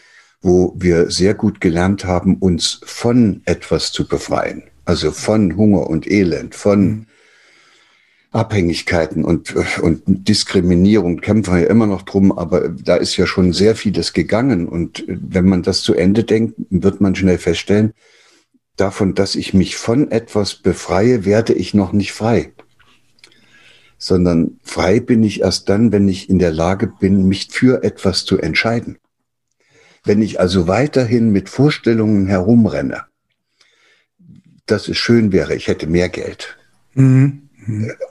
wo wir sehr gut gelernt haben, uns von etwas zu befreien. Also von Hunger und Elend, von mhm. Abhängigkeiten und, und Diskriminierung kämpfen wir immer noch drum, aber da ist ja schon sehr vieles gegangen. Und wenn man das zu Ende denkt, wird man schnell feststellen, davon, dass ich mich von etwas befreie, werde ich noch nicht frei. Sondern frei bin ich erst dann, wenn ich in der Lage bin, mich für etwas zu entscheiden. Wenn ich also weiterhin mit Vorstellungen herumrenne, dass es schön wäre, ich hätte mehr Geld. Mhm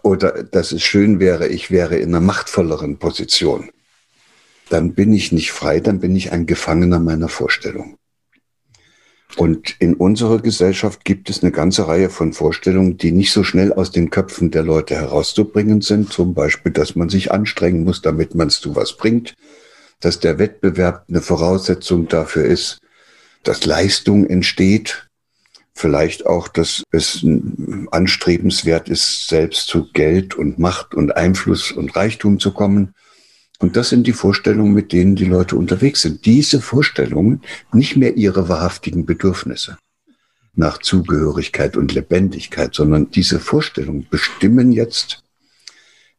oder dass es schön wäre, ich wäre in einer machtvolleren Position, dann bin ich nicht frei, dann bin ich ein Gefangener meiner Vorstellung. Und in unserer Gesellschaft gibt es eine ganze Reihe von Vorstellungen, die nicht so schnell aus den Köpfen der Leute herauszubringen sind. Zum Beispiel, dass man sich anstrengen muss, damit man es zu was bringt, dass der Wettbewerb eine Voraussetzung dafür ist, dass Leistung entsteht, vielleicht auch, dass es anstrebenswert ist, selbst zu Geld und Macht und Einfluss und Reichtum zu kommen. Und das sind die Vorstellungen, mit denen die Leute unterwegs sind. Diese Vorstellungen, nicht mehr ihre wahrhaftigen Bedürfnisse nach Zugehörigkeit und Lebendigkeit, sondern diese Vorstellungen bestimmen jetzt,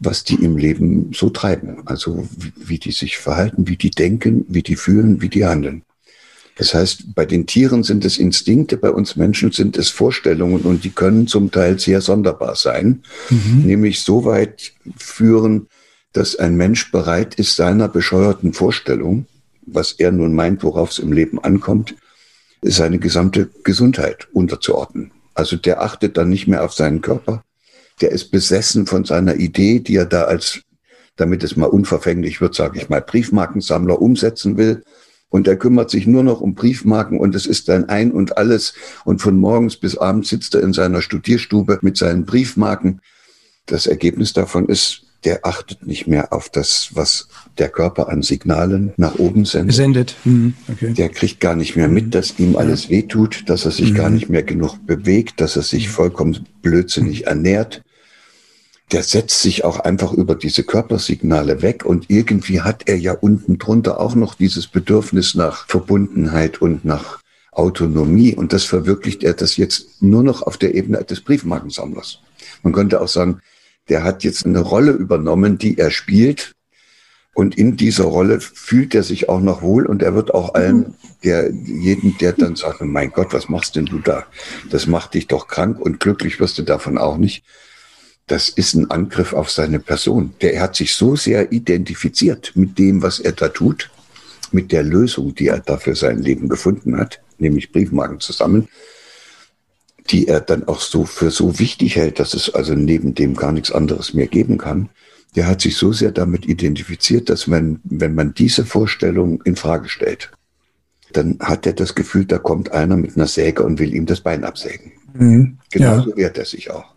was die im Leben so treiben. Also wie, die sich verhalten, wie die denken, wie die fühlen, wie die handeln. Das heißt, bei den Tieren sind es Instinkte, bei uns Menschen sind es Vorstellungen und die können zum Teil sehr sonderbar sein, mhm. nämlich so weit führen, dass ein Mensch bereit ist, seiner bescheuerten Vorstellung, was er nun meint, worauf es im Leben ankommt, seine gesamte Gesundheit unterzuordnen. Also der achtet dann nicht mehr auf seinen Körper. Der ist besessen von seiner Idee, die er da als, damit es mal unverfänglich wird, sage ich mal, Briefmarkensammler umsetzen will. Und er kümmert sich nur noch um Briefmarken und es ist dann ein und alles. Und von morgens bis abends sitzt er in seiner Studierstube mit seinen Briefmarken. Das Ergebnis davon ist, der achtet nicht mehr auf das, was der Körper an Signalen nach oben sendet. Sendet. Mhm. Okay. Der kriegt gar nicht mehr mit, dass ihm alles wehtut, dass er sich mhm. gar nicht mehr genug bewegt, dass er sich vollkommen blödsinnig mhm. ernährt. Der setzt sich auch einfach über diese Körpersignale weg und irgendwie hat er ja unten drunter auch noch dieses Bedürfnis nach Verbundenheit und nach Autonomie und das verwirklicht er das jetzt nur noch auf der Ebene des Briefmarkensammlers. Man könnte auch sagen, der hat jetzt eine Rolle übernommen, die er spielt. Und in dieser Rolle fühlt er sich auch noch wohl und er wird auch allen, der, jeden, der dann sagt, mein Gott, was machst denn du da? Das macht dich doch krank und glücklich wirst du davon auch nicht. Das ist ein Angriff auf seine Person. Der hat sich so sehr identifiziert mit dem, was er da tut, mit der Lösung, die er da für sein Leben gefunden hat, nämlich Briefmarken zusammen, die er dann auch so für so wichtig hält, dass es also neben dem gar nichts anderes mehr geben kann, der hat sich so sehr damit identifiziert, dass man, wenn man diese Vorstellung in Frage stellt, dann hat er das Gefühl, da kommt einer mit einer Säge und will ihm das Bein absägen. Mhm. Genauso ja. wehrt er sich auch.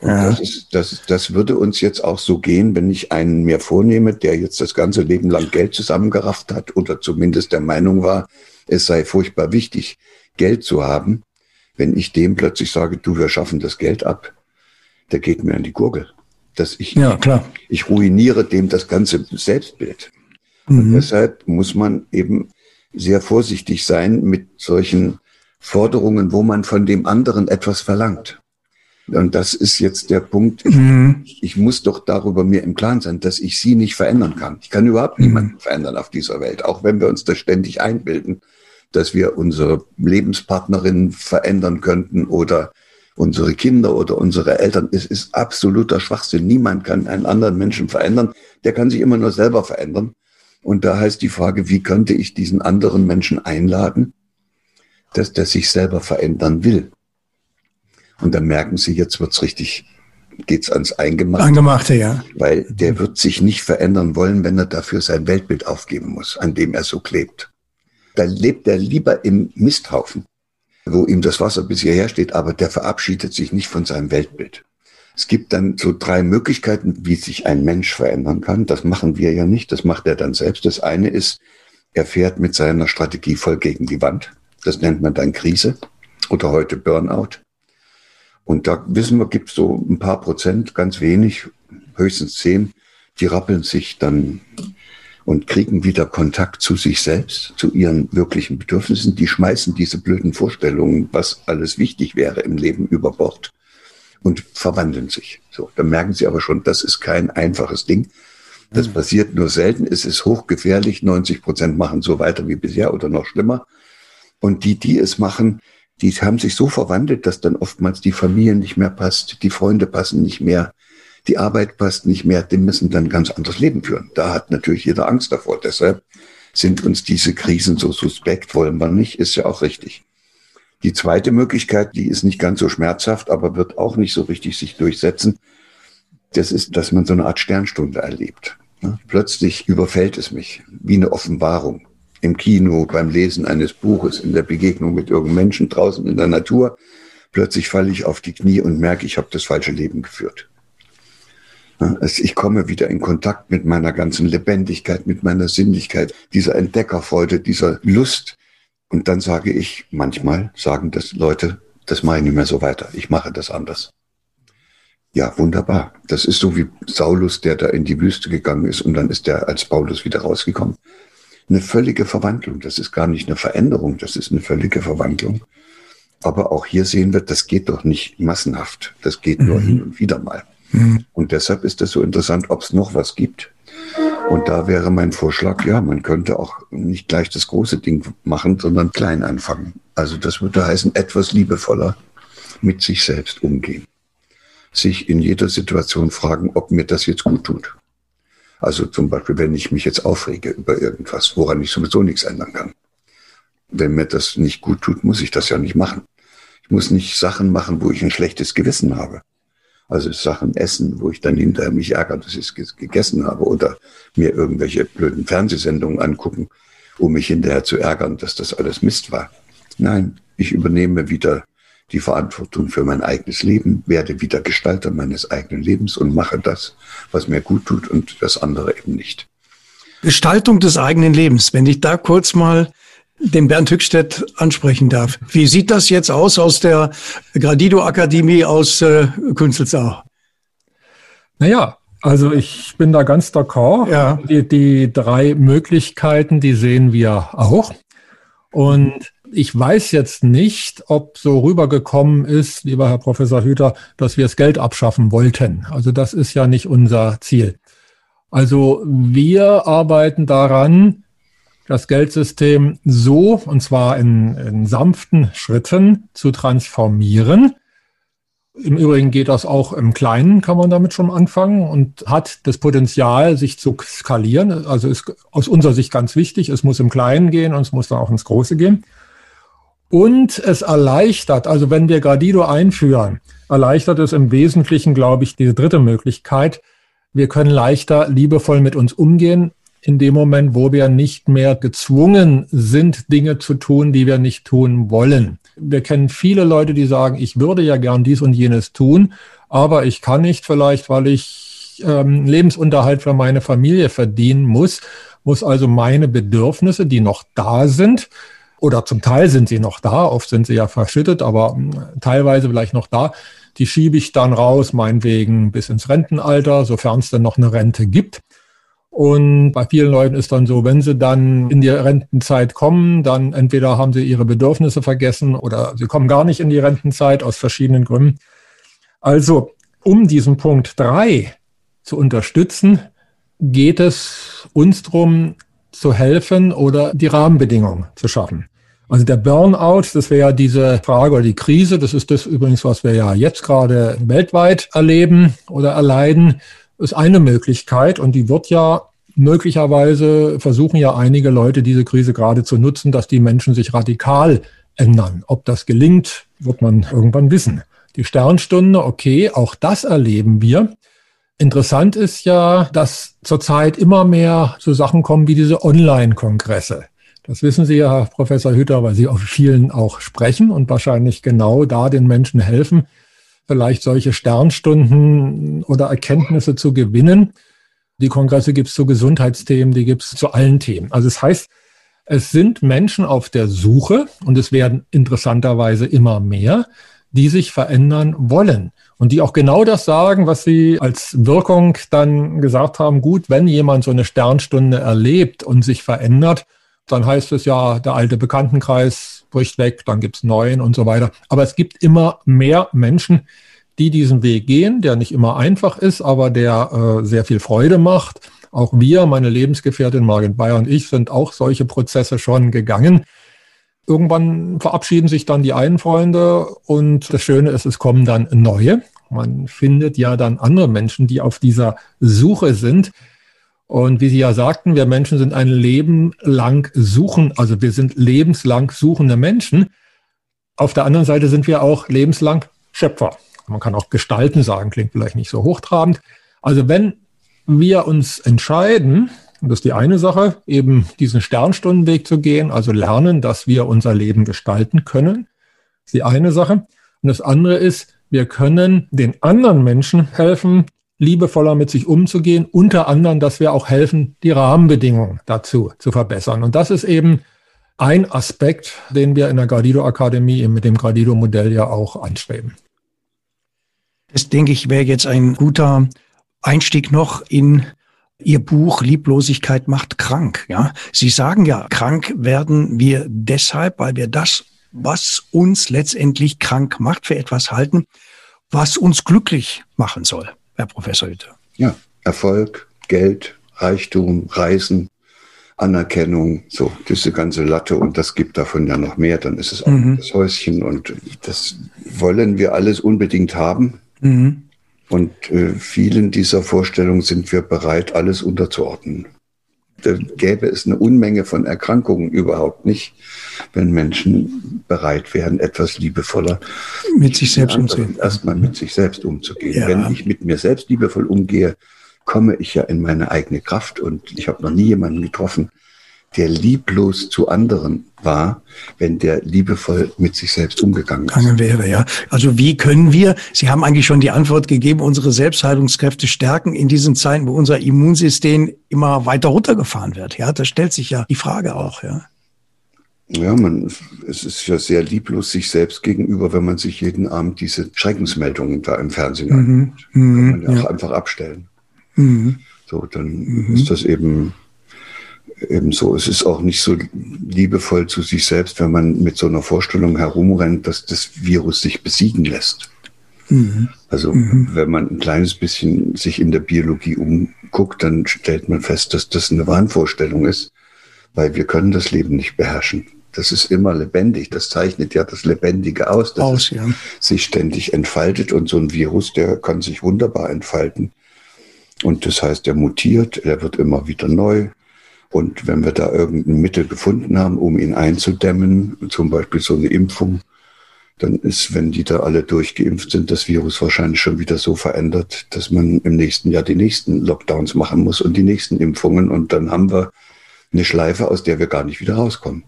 Und ja. das, ist, das, das würde uns jetzt auch so gehen, wenn ich einen mir vornehme, der jetzt das ganze Leben lang Geld zusammengerafft hat oder zumindest der Meinung war, es sei furchtbar wichtig, Geld zu haben wenn ich dem plötzlich sage, du, wir schaffen das Geld ab, der geht mir an die Gurgel. Dass ich, ja, klar. ich ruiniere dem das ganze Selbstbild. Mhm. Und deshalb muss man eben sehr vorsichtig sein mit solchen Forderungen, wo man von dem anderen etwas verlangt. Und das ist jetzt der Punkt. Ich, mhm. ich, muss doch darüber mir im Klaren sein, dass ich sie nicht verändern kann. Ich kann überhaupt mhm. niemanden verändern auf dieser Welt, auch wenn wir uns das ständig einbilden dass wir unsere Lebenspartnerin verändern könnten oder unsere Kinder oder unsere Eltern. Es ist absoluter Schwachsinn. Niemand kann einen anderen Menschen verändern. Der kann sich immer nur selber verändern. Und da heißt die Frage, wie könnte ich diesen anderen Menschen einladen, dass der sich selber verändern will? Und dann merken Sie, jetzt wird's richtig, geht's ans Eingemachte. Eingemachte, ja. Weil der wird sich nicht verändern wollen, wenn er dafür sein Weltbild aufgeben muss, an dem er so klebt da lebt er lieber im Misthaufen, wo ihm das Wasser bis hierher steht, aber der verabschiedet sich nicht von seinem Weltbild. Es gibt dann so drei Möglichkeiten, wie sich ein Mensch verändern kann. Das machen wir ja nicht, das macht er dann selbst. Das eine ist, er fährt mit seiner Strategie voll gegen die Wand. Das nennt man dann Krise oder heute Burnout. Und da wissen wir, gibt es so ein paar Prozent, ganz wenig, höchstens zehn, die rappeln sich dann und kriegen wieder Kontakt zu sich selbst, zu ihren wirklichen Bedürfnissen. Die schmeißen diese blöden Vorstellungen, was alles wichtig wäre im Leben über Bord und verwandeln sich. So, dann merken sie aber schon, das ist kein einfaches Ding. Das mhm. passiert nur selten. Es ist hochgefährlich. 90 Prozent machen so weiter wie bisher oder noch schlimmer. Und die, die es machen, die haben sich so verwandelt, dass dann oftmals die Familie nicht mehr passt, die Freunde passen nicht mehr, die Arbeit passt nicht mehr, die müssen dann ein ganz anderes Leben führen. Da hat natürlich jeder Angst davor. Deshalb sind uns diese Krisen so suspekt, wollen wir nicht, ist ja auch richtig. Die zweite Möglichkeit, die ist nicht ganz so schmerzhaft, aber wird auch nicht so richtig sich durchsetzen. Das ist, dass man so eine Art Sternstunde erlebt. Plötzlich überfällt es mich, wie eine Offenbarung. Im Kino, beim Lesen eines Buches, in der Begegnung mit irgendeinem Menschen draußen in der Natur. Plötzlich falle ich auf die Knie und merke, ich habe das falsche Leben geführt. Ich komme wieder in Kontakt mit meiner ganzen Lebendigkeit, mit meiner Sinnlichkeit, dieser Entdeckerfreude, dieser Lust. Und dann sage ich, manchmal sagen das Leute, das mache ich nicht mehr so weiter. Ich mache das anders. Ja, wunderbar. Das ist so wie Saulus, der da in die Wüste gegangen ist und dann ist der als Paulus wieder rausgekommen. Eine völlige Verwandlung. Das ist gar nicht eine Veränderung, das ist eine völlige Verwandlung. Aber auch hier sehen wir, das geht doch nicht massenhaft. Das geht nur mhm. hin und wieder mal. Mhm. Und deshalb ist es so interessant, ob es noch was gibt. Und da wäre mein Vorschlag, ja, man könnte auch nicht gleich das große Ding machen, sondern klein anfangen. Also das würde heißen, etwas liebevoller mit sich selbst umgehen. Sich in jeder Situation fragen, ob mir das jetzt gut tut. Also zum Beispiel, wenn ich mich jetzt aufrege über irgendwas, woran ich sowieso nichts ändern kann. Wenn mir das nicht gut tut, muss ich das ja nicht machen. Ich muss nicht Sachen machen, wo ich ein schlechtes Gewissen habe. Also Sachen essen, wo ich dann hinterher mich ärgere, dass ich es gegessen habe oder mir irgendwelche blöden Fernsehsendungen angucken, um mich hinterher zu ärgern, dass das alles Mist war. Nein, ich übernehme wieder die Verantwortung für mein eigenes Leben, werde wieder Gestalter meines eigenen Lebens und mache das, was mir gut tut und das andere eben nicht. Gestaltung des eigenen Lebens. Wenn ich da kurz mal den Bernd Hückstedt ansprechen darf. Wie sieht das jetzt aus aus der Gradido Akademie aus äh, Künzelsau? Naja, also ich bin da ganz d'accord. Ja. Die, die drei Möglichkeiten, die sehen wir auch. Und ich weiß jetzt nicht, ob so rübergekommen ist, lieber Herr Professor Hüter, dass wir das Geld abschaffen wollten. Also das ist ja nicht unser Ziel. Also wir arbeiten daran, das Geldsystem so, und zwar in, in sanften Schritten zu transformieren. Im Übrigen geht das auch im Kleinen, kann man damit schon anfangen und hat das Potenzial, sich zu skalieren. Also ist aus unserer Sicht ganz wichtig. Es muss im Kleinen gehen und es muss dann auch ins Große gehen. Und es erleichtert, also wenn wir Gradido einführen, erleichtert es im Wesentlichen, glaube ich, diese dritte Möglichkeit. Wir können leichter liebevoll mit uns umgehen, in dem Moment, wo wir nicht mehr gezwungen sind, Dinge zu tun, die wir nicht tun wollen. Wir kennen viele Leute, die sagen, ich würde ja gern dies und jenes tun, aber ich kann nicht vielleicht, weil ich ähm, Lebensunterhalt für meine Familie verdienen muss, muss also meine Bedürfnisse, die noch da sind, oder zum Teil sind sie noch da, oft sind sie ja verschüttet, aber hm, teilweise vielleicht noch da, die schiebe ich dann raus, meinetwegen bis ins Rentenalter, sofern es denn noch eine Rente gibt. Und bei vielen Leuten ist dann so, wenn sie dann in die Rentenzeit kommen, dann entweder haben sie ihre Bedürfnisse vergessen oder sie kommen gar nicht in die Rentenzeit aus verschiedenen Gründen. Also, um diesen Punkt drei zu unterstützen, geht es uns darum, zu helfen oder die Rahmenbedingungen zu schaffen. Also der Burnout, das wäre ja diese Frage oder die Krise, das ist das übrigens, was wir ja jetzt gerade weltweit erleben oder erleiden ist eine Möglichkeit und die wird ja möglicherweise versuchen ja einige Leute diese Krise gerade zu nutzen, dass die Menschen sich radikal ändern. Ob das gelingt, wird man irgendwann wissen. Die Sternstunde, okay, auch das erleben wir. Interessant ist ja, dass zurzeit immer mehr so Sachen kommen wie diese Online-Kongresse. Das wissen Sie ja, Herr Professor Hütter, weil Sie auf vielen auch sprechen und wahrscheinlich genau da den Menschen helfen, vielleicht solche Sternstunden oder Erkenntnisse zu gewinnen. Die Kongresse gibt es zu Gesundheitsthemen, die gibt es zu allen Themen. Also es das heißt, es sind Menschen auf der Suche und es werden interessanterweise immer mehr, die sich verändern wollen und die auch genau das sagen, was sie als Wirkung dann gesagt haben, gut, wenn jemand so eine Sternstunde erlebt und sich verändert, dann heißt es ja, der alte Bekanntenkreis bricht weg, dann gibt's neuen und so weiter. Aber es gibt immer mehr Menschen, die diesen Weg gehen, der nicht immer einfach ist, aber der äh, sehr viel Freude macht. Auch wir, meine Lebensgefährtin Margit Bayer und ich, sind auch solche Prozesse schon gegangen. Irgendwann verabschieden sich dann die einen Freunde und das Schöne ist, es kommen dann neue. Man findet ja dann andere Menschen, die auf dieser Suche sind. Und wie Sie ja sagten, wir Menschen sind ein Leben lang suchen, also wir sind lebenslang suchende Menschen. Auf der anderen Seite sind wir auch lebenslang Schöpfer. Man kann auch gestalten sagen, klingt vielleicht nicht so hochtrabend. Also wenn wir uns entscheiden, und das ist die eine Sache, eben diesen Sternstundenweg zu gehen, also lernen, dass wir unser Leben gestalten können, ist die eine Sache. Und das andere ist, wir können den anderen Menschen helfen, liebevoller mit sich umzugehen, unter anderem, dass wir auch helfen, die Rahmenbedingungen dazu zu verbessern. Und das ist eben ein Aspekt, den wir in der Gradido Akademie mit dem Gradido Modell ja auch anstreben. Das denke ich wäre jetzt ein guter Einstieg noch in Ihr Buch Lieblosigkeit macht krank. Ja, Sie sagen ja, krank werden wir deshalb, weil wir das, was uns letztendlich krank macht, für etwas halten, was uns glücklich machen soll. Herr Professor Hütte. Ja, Erfolg, Geld, Reichtum, Reisen, Anerkennung, so diese ganze Latte und das gibt davon ja noch mehr, dann ist es auch mhm. das Häuschen und das wollen wir alles unbedingt haben. Mhm. Und äh, vielen dieser Vorstellungen sind wir bereit, alles unterzuordnen. Da gäbe es eine Unmenge von Erkrankungen überhaupt nicht, wenn Menschen bereit wären, etwas liebevoller mit sich selbst umzugehen. Erstmal mit sich selbst umzugehen. Ja. Wenn ich mit mir selbst liebevoll umgehe, komme ich ja in meine eigene Kraft. Und ich habe noch nie jemanden getroffen, der lieblos zu anderen war, wenn der liebevoll mit sich selbst umgegangen ist. wäre, ja. Also wie können wir, Sie haben eigentlich schon die Antwort gegeben, unsere Selbstheilungskräfte stärken in diesen Zeiten, wo unser Immunsystem immer weiter runtergefahren wird. Ja, da stellt sich ja die Frage auch, ja. Ja, man, es ist ja sehr lieblos sich selbst gegenüber, wenn man sich jeden Abend diese Schreckensmeldungen da im Fernsehen mhm. anguckt. Mhm. Kann man ja, ja, auch einfach abstellen. Mhm. So, dann mhm. ist das eben ebenso. Es ist auch nicht so liebevoll zu sich selbst, wenn man mit so einer Vorstellung herumrennt, dass das Virus sich besiegen lässt. Mhm. Also mhm. wenn man ein kleines bisschen sich in der Biologie umguckt, dann stellt man fest, dass das eine Wahnvorstellung ist, weil wir können das Leben nicht beherrschen. Das ist immer lebendig. Das zeichnet ja das Lebendige aus, dass aus, es ja. sich ständig entfaltet. Und so ein Virus, der kann sich wunderbar entfalten. Und das heißt, er mutiert, er wird immer wieder neu. Und wenn wir da irgendein Mittel gefunden haben, um ihn einzudämmen, zum Beispiel so eine Impfung, dann ist, wenn die da alle durchgeimpft sind, das Virus wahrscheinlich schon wieder so verändert, dass man im nächsten Jahr die nächsten Lockdowns machen muss und die nächsten Impfungen. Und dann haben wir eine Schleife, aus der wir gar nicht wieder rauskommen.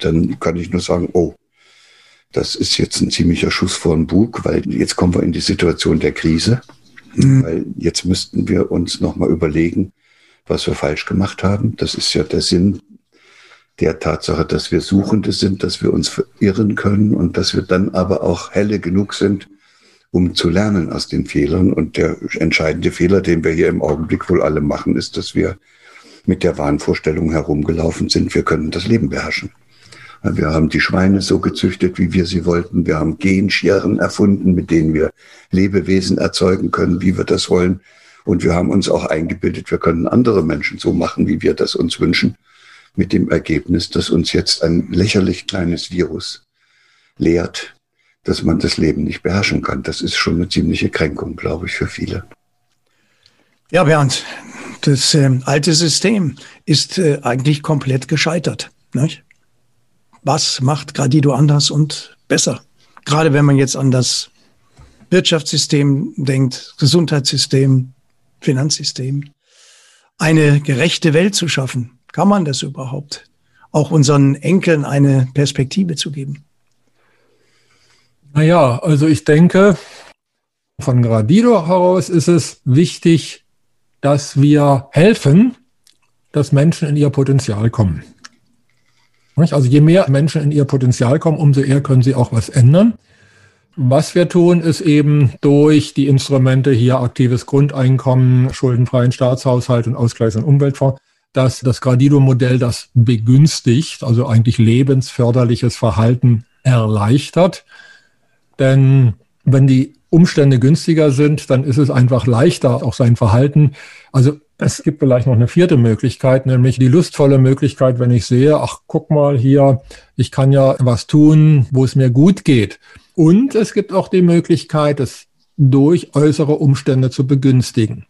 Dann kann ich nur sagen, oh, das ist jetzt ein ziemlicher Schuss vor den Bug, weil jetzt kommen wir in die Situation der Krise. Mhm. Weil jetzt müssten wir uns nochmal überlegen, was wir falsch gemacht haben. Das ist ja der Sinn der Tatsache, dass wir Suchende sind, dass wir uns verirren können und dass wir dann aber auch helle genug sind, um zu lernen aus den Fehlern. Und der entscheidende Fehler, den wir hier im Augenblick wohl alle machen, ist, dass wir mit der Wahnvorstellung herumgelaufen sind, wir können das Leben beherrschen. Wir haben die Schweine so gezüchtet, wie wir sie wollten. Wir haben Genscheren erfunden, mit denen wir Lebewesen erzeugen können, wie wir das wollen. Und wir haben uns auch eingebildet, wir können andere Menschen so machen, wie wir das uns wünschen, mit dem Ergebnis, dass uns jetzt ein lächerlich kleines Virus lehrt, dass man das Leben nicht beherrschen kann. Das ist schon eine ziemliche Kränkung, glaube ich, für viele. Ja, Bernd, das äh, alte System ist äh, eigentlich komplett gescheitert. Nicht? Was macht Gradido anders und besser? Gerade wenn man jetzt an das Wirtschaftssystem denkt, Gesundheitssystem, Finanzsystem, eine gerechte Welt zu schaffen. Kann man das überhaupt? Auch unseren Enkeln eine Perspektive zu geben? Naja, also ich denke, von Gradido heraus ist es wichtig, dass wir helfen, dass Menschen in ihr Potenzial kommen. Also je mehr Menschen in ihr Potenzial kommen, umso eher können sie auch was ändern. Was wir tun, ist eben durch die Instrumente hier aktives Grundeinkommen, schuldenfreien Staatshaushalt und Ausgleichs- und Umweltfonds, dass das Gradido-Modell das begünstigt, also eigentlich lebensförderliches Verhalten erleichtert. Denn wenn die Umstände günstiger sind, dann ist es einfach leichter, auch sein Verhalten. Also es gibt vielleicht noch eine vierte Möglichkeit, nämlich die lustvolle Möglichkeit, wenn ich sehe, ach, guck mal hier, ich kann ja was tun, wo es mir gut geht. Und es gibt auch die Möglichkeit, es durch äußere Umstände zu begünstigen.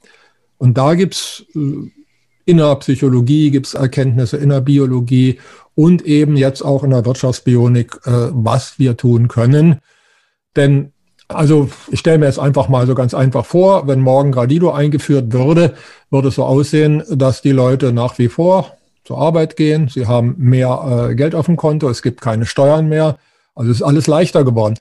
Und da gibt's äh, in der Psychologie, gibt's Erkenntnisse in der Biologie und eben jetzt auch in der Wirtschaftsbionik, äh, was wir tun können. Denn also ich stelle mir jetzt einfach mal so ganz einfach vor, wenn morgen Gradido eingeführt würde, würde es so aussehen, dass die Leute nach wie vor zur Arbeit gehen, sie haben mehr äh, Geld auf dem Konto, es gibt keine Steuern mehr, also ist alles leichter geworden.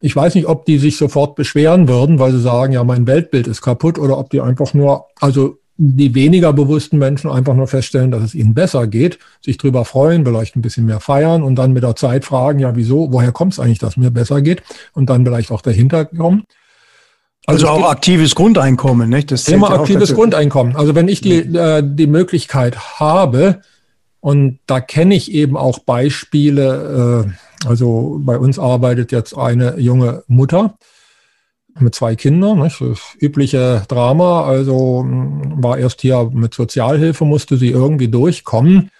Ich weiß nicht, ob die sich sofort beschweren würden, weil sie sagen, ja, mein Weltbild ist kaputt oder ob die einfach nur, also die weniger bewussten Menschen einfach nur feststellen, dass es ihnen besser geht, sich drüber freuen, vielleicht ein bisschen mehr feiern und dann mit der Zeit fragen, ja, wieso, woher kommt es eigentlich, dass mir besser geht und dann vielleicht auch dahinter kommen. Also, also auch aktives Grundeinkommen, nicht? Das Thema aktives Grundeinkommen. Also wenn ich die, äh, die Möglichkeit habe, und da kenne ich eben auch Beispiele, äh, also bei uns arbeitet jetzt eine junge Mutter mit zwei Kindern, nicht? das übliche Drama. Also war erst hier mit Sozialhilfe, musste sie irgendwie durchkommen.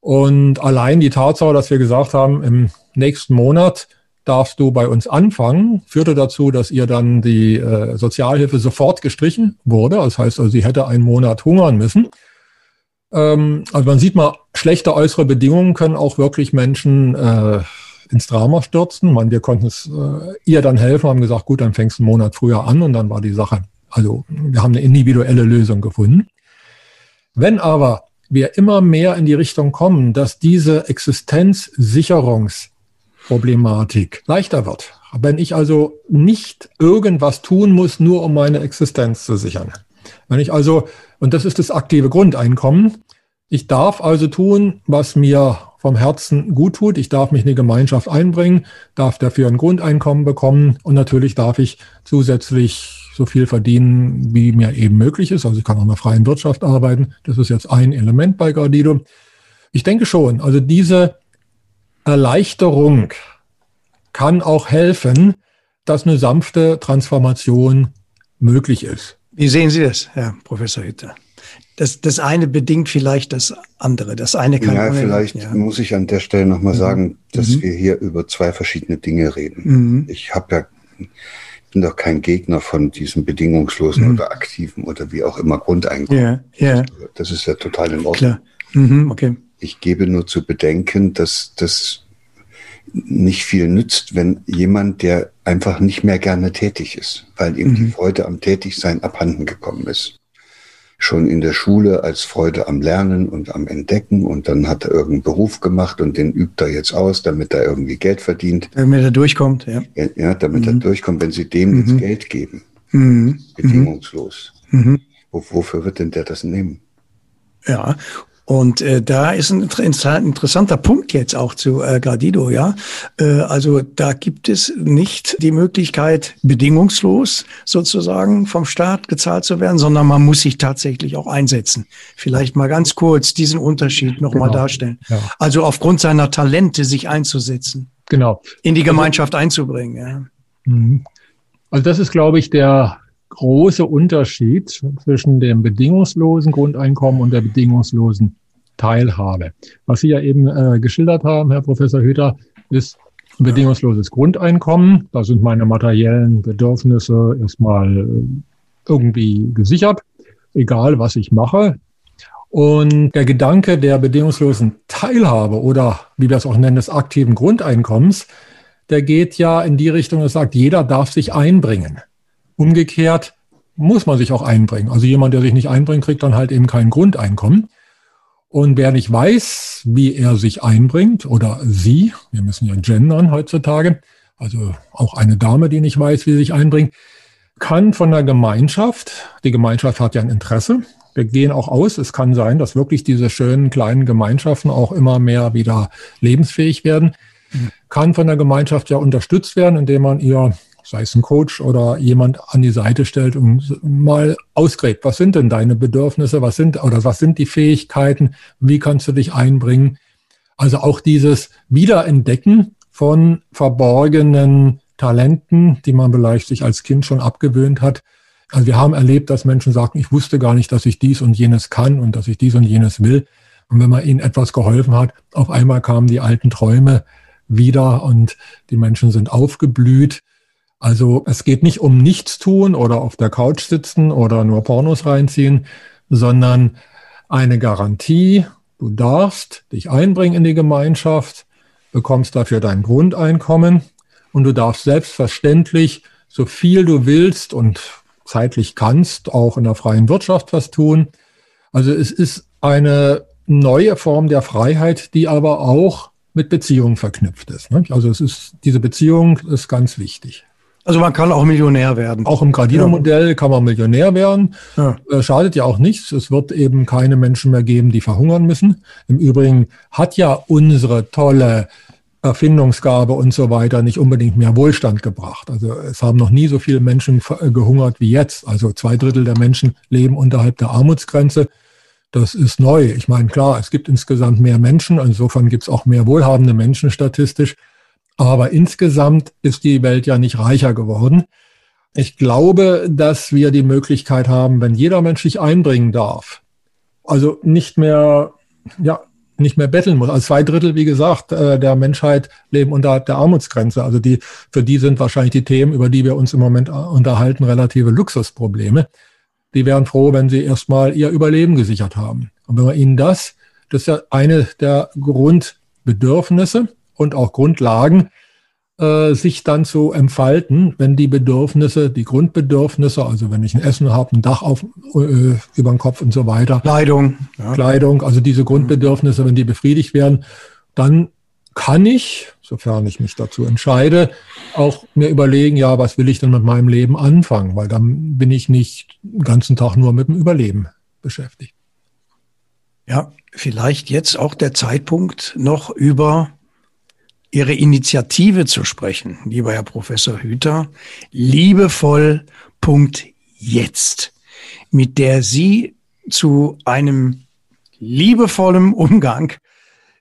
Und allein die Tatsache, dass wir gesagt haben, im nächsten Monat darfst du bei uns anfangen, führte dazu, dass ihr dann die äh, Sozialhilfe sofort gestrichen wurde. Das heißt also, sie hätte einen Monat hungern müssen. Ähm, also man sieht mal, schlechte äußere Bedingungen können auch wirklich Menschen äh, ins Drama stürzen. Man, wir konnten es äh, ihr dann helfen, haben gesagt, gut, dann fängst du einen Monat früher an und dann war die Sache. Also wir haben eine individuelle Lösung gefunden. Wenn aber wir immer mehr in die Richtung kommen, dass diese Existenzsicherungsproblematik leichter wird, wenn ich also nicht irgendwas tun muss, nur um meine Existenz zu sichern. Wenn ich also, und das ist das aktive Grundeinkommen, ich darf also tun, was mir vom Herzen gut tut. Ich darf mich in die Gemeinschaft einbringen, darf dafür ein Grundeinkommen bekommen und natürlich darf ich zusätzlich so viel verdienen, wie mir eben möglich ist. Also ich kann auch in der freien Wirtschaft arbeiten. Das ist jetzt ein Element bei Gardido. Ich denke schon, also diese Erleichterung kann auch helfen, dass eine sanfte Transformation möglich ist. Wie sehen Sie das, Herr Professor Hütter? Das, das eine bedingt vielleicht das andere. Das eine kann. Ja, vielleicht ja. muss ich an der Stelle nochmal mhm. sagen, dass mhm. wir hier über zwei verschiedene Dinge reden. Mhm. Ich habe ja, bin doch kein Gegner von diesem bedingungslosen mhm. oder aktiven oder wie auch immer Grundeinkommen. Ja, ja. Das ist ja total in Ordnung. Klar. Mhm, okay. Ich gebe nur zu bedenken, dass das nicht viel nützt, wenn jemand, der einfach nicht mehr gerne tätig ist, weil ihm die mhm. Freude am Tätigsein abhanden gekommen ist schon in der Schule als Freude am Lernen und am Entdecken und dann hat er irgendeinen Beruf gemacht und den übt er jetzt aus, damit er irgendwie Geld verdient. Damit er durchkommt, ja. Ja, damit mhm. er durchkommt, wenn sie dem mhm. jetzt Geld geben. Mhm. Bedingungslos. Mhm. Wofür wird denn der das nehmen? Ja, und äh, da ist ein interessanter Punkt jetzt auch zu äh, Gradido, ja. Äh, also da gibt es nicht die Möglichkeit, bedingungslos sozusagen vom Staat gezahlt zu werden, sondern man muss sich tatsächlich auch einsetzen. Vielleicht mal ganz kurz diesen Unterschied nochmal genau. darstellen. Ja. Also aufgrund seiner Talente sich einzusetzen. Genau. In die also Gemeinschaft also, einzubringen, ja. Mhm. Also das ist, glaube ich, der große Unterschied zwischen dem bedingungslosen Grundeinkommen und der bedingungslosen Teilhabe. Was Sie ja eben äh, geschildert haben, Herr Professor Hüter, ist ein bedingungsloses Grundeinkommen. Da sind meine materiellen Bedürfnisse erstmal äh, irgendwie gesichert, egal was ich mache. Und der Gedanke der bedingungslosen Teilhabe oder wie wir es auch nennen, des aktiven Grundeinkommens, der geht ja in die Richtung, es sagt, jeder darf sich einbringen. Umgekehrt muss man sich auch einbringen. Also jemand, der sich nicht einbringt, kriegt dann halt eben kein Grundeinkommen. Und wer nicht weiß, wie er sich einbringt oder sie, wir müssen ja gendern heutzutage, also auch eine Dame, die nicht weiß, wie sie sich einbringt, kann von der Gemeinschaft, die Gemeinschaft hat ja ein Interesse, wir gehen auch aus, es kann sein, dass wirklich diese schönen kleinen Gemeinschaften auch immer mehr wieder lebensfähig werden, kann von der Gemeinschaft ja unterstützt werden, indem man ihr sei es ein Coach oder jemand an die Seite stellt und mal ausgräbt, was sind denn deine Bedürfnisse, was sind oder was sind die Fähigkeiten, wie kannst du dich einbringen? Also auch dieses Wiederentdecken von verborgenen Talenten, die man vielleicht sich als Kind schon abgewöhnt hat. Also wir haben erlebt, dass Menschen sagen, ich wusste gar nicht, dass ich dies und jenes kann und dass ich dies und jenes will. Und wenn man ihnen etwas geholfen hat, auf einmal kamen die alten Träume wieder und die Menschen sind aufgeblüht. Also es geht nicht um nichts tun oder auf der Couch sitzen oder nur Pornos reinziehen, sondern eine Garantie, du darfst dich einbringen in die Gemeinschaft, bekommst dafür dein Grundeinkommen und du darfst selbstverständlich so viel du willst und zeitlich kannst, auch in der freien Wirtschaft was tun. Also es ist eine neue Form der Freiheit, die aber auch mit Beziehungen verknüpft ist. Also es ist, diese Beziehung ist ganz wichtig. Also man kann auch Millionär werden. Auch im Gradino-Modell ja. kann man Millionär werden. Ja. Äh, schadet ja auch nichts. Es wird eben keine Menschen mehr geben, die verhungern müssen. Im Übrigen hat ja unsere tolle Erfindungsgabe und so weiter nicht unbedingt mehr Wohlstand gebracht. Also es haben noch nie so viele Menschen äh, gehungert wie jetzt. Also zwei Drittel der Menschen leben unterhalb der Armutsgrenze. Das ist neu. Ich meine, klar, es gibt insgesamt mehr Menschen. Insofern gibt es auch mehr wohlhabende Menschen statistisch. Aber insgesamt ist die Welt ja nicht reicher geworden. Ich glaube, dass wir die Möglichkeit haben, wenn jeder Mensch sich einbringen darf, also nicht mehr, ja, nicht mehr betteln muss. Also zwei Drittel, wie gesagt, äh, der Menschheit leben unterhalb der Armutsgrenze. Also die, für die sind wahrscheinlich die Themen, über die wir uns im Moment äh, unterhalten, relative Luxusprobleme. Die wären froh, wenn sie erstmal ihr Überleben gesichert haben. Und wenn man ihnen das, das ist ja eine der Grundbedürfnisse und auch Grundlagen, äh, sich dann zu entfalten, wenn die Bedürfnisse, die Grundbedürfnisse, also wenn ich ein Essen habe, ein Dach auf, äh, über den Kopf und so weiter. Kleidung. Ja. Kleidung, also diese Grundbedürfnisse, wenn die befriedigt werden, dann kann ich, sofern ich mich dazu entscheide, auch mir überlegen, ja, was will ich denn mit meinem Leben anfangen? Weil dann bin ich nicht den ganzen Tag nur mit dem Überleben beschäftigt. Ja, vielleicht jetzt auch der Zeitpunkt, noch über Ihre Initiative zu sprechen, lieber Herr Professor Hüter, liebevoll Punkt jetzt, mit der Sie zu einem liebevollen Umgang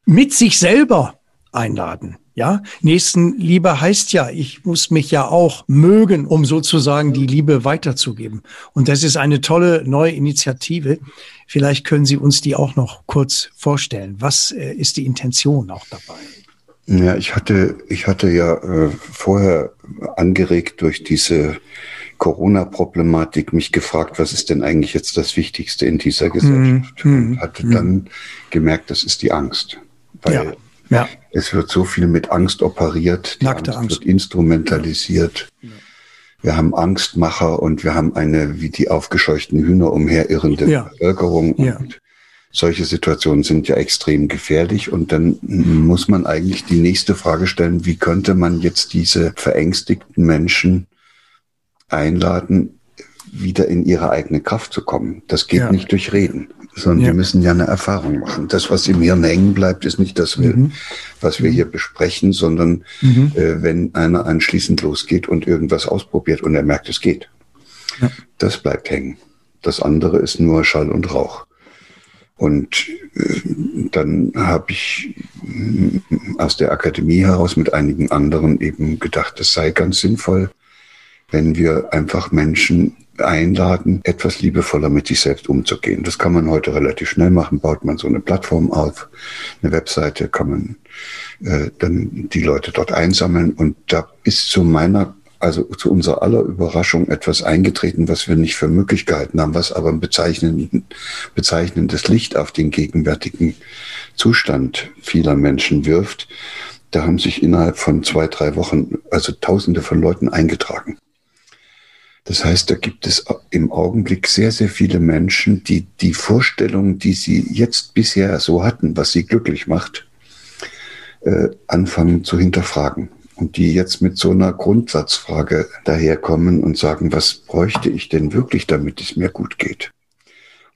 mit sich selber einladen. Ja, Nächstenliebe heißt ja, ich muss mich ja auch mögen, um sozusagen die Liebe weiterzugeben. Und das ist eine tolle neue Initiative. Vielleicht können Sie uns die auch noch kurz vorstellen. Was äh, ist die Intention auch dabei? Ja, ich hatte, ich hatte ja äh, vorher angeregt durch diese Corona-Problematik mich gefragt, was ist denn eigentlich jetzt das Wichtigste in dieser Gesellschaft? Mm, und hatte mm. dann gemerkt, das ist die Angst. Weil ja, ja. es wird so viel mit Angst operiert, die Nackte Angst, Angst, wird instrumentalisiert. Ja. Wir haben Angstmacher und wir haben eine wie die aufgescheuchten Hühner umherirrende Bevölkerung. Und solche Situationen sind ja extrem gefährlich und dann muss man eigentlich die nächste Frage stellen, wie könnte man jetzt diese verängstigten Menschen einladen, wieder in ihre eigene Kraft zu kommen. Das geht ja. nicht durch Reden, sondern ja. die müssen ja eine Erfahrung machen. Das, was im Hirn hängen bleibt, ist nicht das, mhm. was wir hier besprechen, sondern mhm. äh, wenn einer anschließend losgeht und irgendwas ausprobiert und er merkt, es geht. Ja. Das bleibt hängen. Das andere ist nur Schall und Rauch. Und äh, dann habe ich äh, aus der Akademie heraus mit einigen anderen eben gedacht, es sei ganz sinnvoll, wenn wir einfach Menschen einladen, etwas liebevoller mit sich selbst umzugehen. Das kann man heute relativ schnell machen. Baut man so eine Plattform auf, eine Webseite, kann man äh, dann die Leute dort einsammeln. Und da ist zu meiner also zu unserer aller Überraschung etwas eingetreten, was wir nicht für möglich gehalten haben, was aber ein bezeichnendes Licht auf den gegenwärtigen Zustand vieler Menschen wirft. Da haben sich innerhalb von zwei, drei Wochen also Tausende von Leuten eingetragen. Das heißt, da gibt es im Augenblick sehr, sehr viele Menschen, die die Vorstellung, die sie jetzt bisher so hatten, was sie glücklich macht, äh, anfangen zu hinterfragen und die jetzt mit so einer Grundsatzfrage daherkommen und sagen, was bräuchte ich denn wirklich, damit es mir gut geht?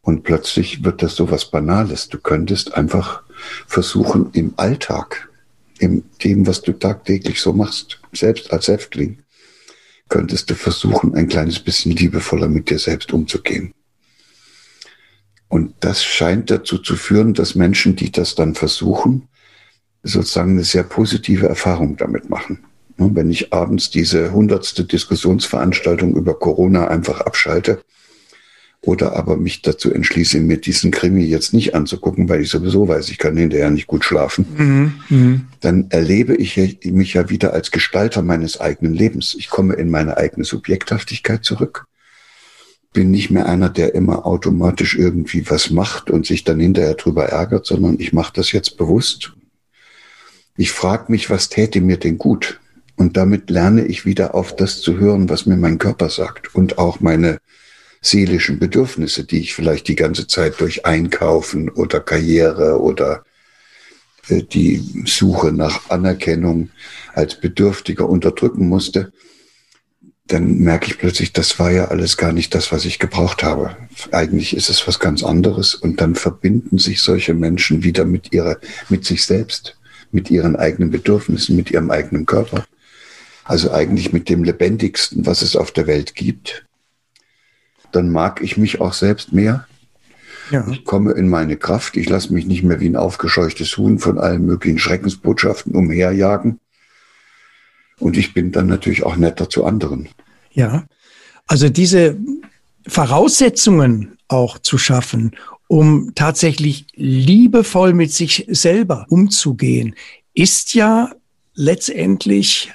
Und plötzlich wird das so was Banales. Du könntest einfach versuchen, im Alltag, in dem, was du tagtäglich so machst, selbst als Häftling, könntest du versuchen, ein kleines bisschen liebevoller mit dir selbst umzugehen. Und das scheint dazu zu führen, dass Menschen, die das dann versuchen, sozusagen eine sehr positive Erfahrung damit machen. Wenn ich abends diese hundertste Diskussionsveranstaltung über Corona einfach abschalte oder aber mich dazu entschließe, mir diesen Krimi jetzt nicht anzugucken, weil ich sowieso weiß, ich kann hinterher nicht gut schlafen, mhm. Mhm. dann erlebe ich mich ja wieder als Gestalter meines eigenen Lebens. Ich komme in meine eigene Subjekthaftigkeit zurück bin nicht mehr einer, der immer automatisch irgendwie was macht und sich dann hinterher drüber ärgert, sondern ich mache das jetzt bewusst ich frage mich, was täte mir denn gut? Und damit lerne ich wieder auf das zu hören, was mir mein Körper sagt und auch meine seelischen Bedürfnisse, die ich vielleicht die ganze Zeit durch Einkaufen oder Karriere oder äh, die Suche nach Anerkennung als Bedürftiger unterdrücken musste, dann merke ich plötzlich, das war ja alles gar nicht das, was ich gebraucht habe. Eigentlich ist es was ganz anderes und dann verbinden sich solche Menschen wieder mit ihrer, mit sich selbst mit ihren eigenen Bedürfnissen, mit ihrem eigenen Körper. Also eigentlich mit dem Lebendigsten, was es auf der Welt gibt. Dann mag ich mich auch selbst mehr. Ja. Ich komme in meine Kraft. Ich lasse mich nicht mehr wie ein aufgescheuchtes Huhn von allen möglichen Schreckensbotschaften umherjagen. Und ich bin dann natürlich auch netter zu anderen. Ja, also diese Voraussetzungen auch zu schaffen, um tatsächlich liebevoll mit sich selber umzugehen, ist ja letztendlich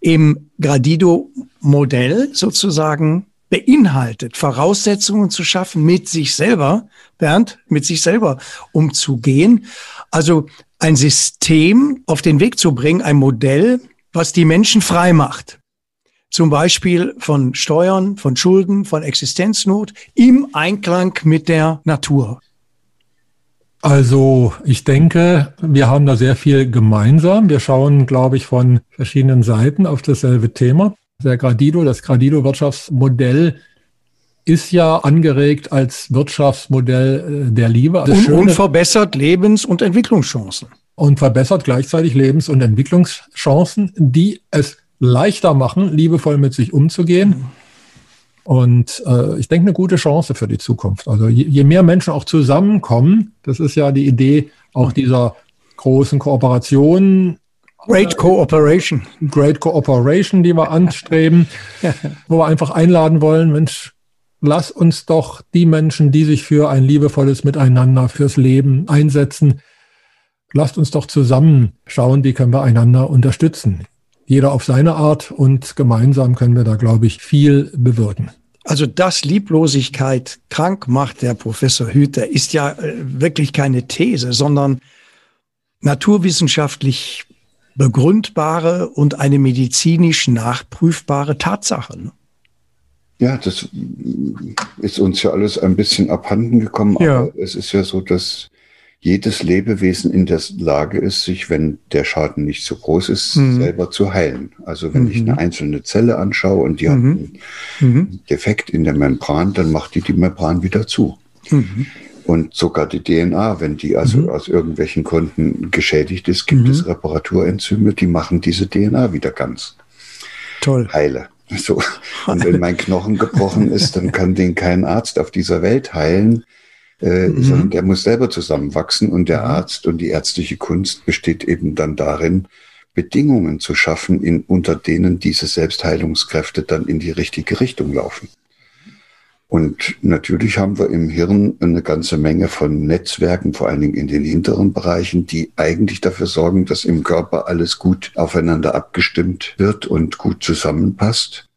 im Gradido-Modell sozusagen beinhaltet, Voraussetzungen zu schaffen, mit sich selber, Bernd, mit sich selber umzugehen. Also ein System auf den Weg zu bringen, ein Modell, was die Menschen frei macht. Zum Beispiel von Steuern, von Schulden, von Existenznot im Einklang mit der Natur. Also ich denke, wir haben da sehr viel gemeinsam. Wir schauen, glaube ich, von verschiedenen Seiten auf dasselbe Thema. Der Gradido, das Gradido-Wirtschaftsmodell ist ja angeregt als Wirtschaftsmodell äh, der Liebe. Und, und verbessert Lebens- und Entwicklungschancen. Und verbessert gleichzeitig Lebens- und Entwicklungschancen, die es leichter machen, liebevoll mit sich umzugehen. Und äh, ich denke, eine gute Chance für die Zukunft. Also je, je mehr Menschen auch zusammenkommen, das ist ja die Idee auch dieser großen Kooperation, Great Cooperation. Great Cooperation, die wir anstreben, [laughs] wo wir einfach einladen wollen, Mensch, lass uns doch die Menschen, die sich für ein liebevolles Miteinander, fürs Leben einsetzen, lasst uns doch zusammen schauen, wie können wir einander unterstützen. Jeder auf seine Art und gemeinsam können wir da, glaube ich, viel bewirken. Also dass Lieblosigkeit krank macht, der Professor Hüter, ist ja äh, wirklich keine These, sondern naturwissenschaftlich begründbare und eine medizinisch nachprüfbare Tatsache. Ne? Ja, das ist uns ja alles ein bisschen abhanden gekommen, ja. aber es ist ja so, dass jedes Lebewesen in der Lage ist, sich, wenn der Schaden nicht so groß ist, mhm. selber zu heilen. Also wenn mhm. ich eine einzelne Zelle anschaue und die mhm. hat einen mhm. Defekt in der Membran, dann macht die die Membran wieder zu. Mhm. Und sogar die DNA, wenn die also mhm. aus irgendwelchen Gründen geschädigt ist, gibt mhm. es Reparaturenzyme, die machen diese DNA wieder ganz. Toll. Heile. So. [laughs] Und wenn mein Knochen gebrochen ist, dann kann den kein Arzt auf dieser Welt heilen, äh, mhm. sondern der muss selber zusammenwachsen. Und der mhm. Arzt und die ärztliche Kunst besteht eben dann darin, Bedingungen zu schaffen, in, unter denen diese Selbstheilungskräfte dann in die richtige Richtung laufen. Und natürlich haben wir im Hirn eine ganze Menge von Netzwerken, vor allen Dingen in den hinteren Bereichen, die eigentlich dafür sorgen, dass im Körper alles gut aufeinander abgestimmt wird und gut zusammenpasst.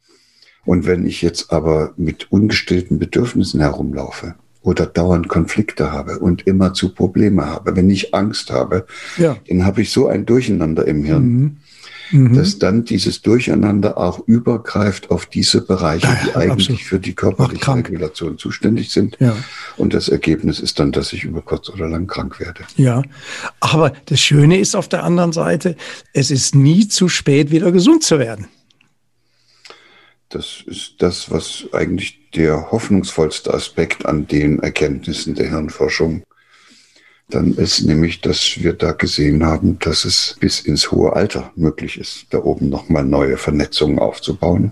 Und wenn ich jetzt aber mit ungestillten Bedürfnissen herumlaufe oder dauernd Konflikte habe und immer zu Probleme habe, wenn ich Angst habe, ja. dann habe ich so ein Durcheinander im Hirn. Mhm mhm. dass dann dieses Durcheinander auch übergreift auf diese Bereiche, die ja, eigentlich absolut. für die körperliche Regulation zuständig sind. Ja. Und das Ergebnis ist dann, dass ich über kurz oder lang krank werde. Ja, aber das Schöne ist auf der anderen Seite, es ist nie zu spät, wieder gesund zu werden. Das ist das, was eigentlich der hoffnungsvollste Aspekt an den Erkenntnissen der Hirnforschung dann ist nämlich, dass wir da gesehen haben, dass es bis ins hohe Alter möglich ist, da oben nochmal neue Vernetzungen aufzubauen.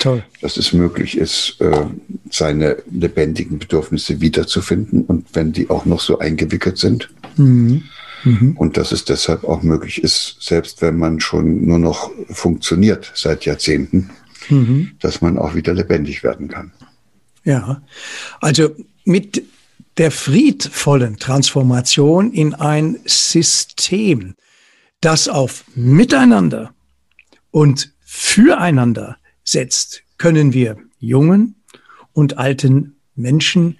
Toll. Dass es möglich ist, äh, seine lebendigen Bedürfnisse wiederzufinden und wenn die auch noch so eingewickelt sind. Mhm. Mhm. Und dass es deshalb auch möglich ist, selbst wenn man schon nur noch funktioniert seit Jahrzehnten, mhm. dass man auch wieder lebendig werden kann. Ja, also mit der friedvollen Transformation in ein System, das auf Miteinander und füreinander setzt, können wir jungen und alten Menschen,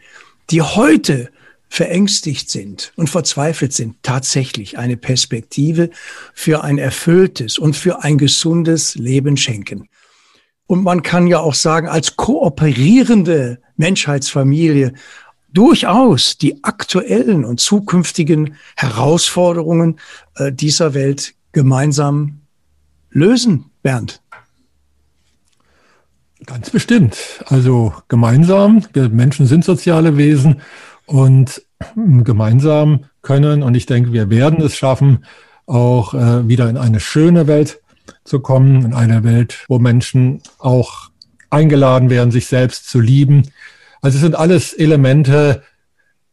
die heute verängstigt sind und verzweifelt sind, tatsächlich eine Perspektive für ein erfülltes und für ein gesundes Leben schenken. Und man kann ja auch sagen, als kooperierende Menschheitsfamilie durchaus die aktuellen und zukünftigen Herausforderungen äh, dieser Welt gemeinsam lösen, Bernd? Ganz bestimmt. Also gemeinsam, wir Menschen sind soziale Wesen und gemeinsam können, und ich denke, wir werden es schaffen, auch äh, wieder in eine schöne Welt zu kommen, in eine Welt, wo Menschen auch eingeladen werden, sich selbst zu lieben, also es sind alles Elemente,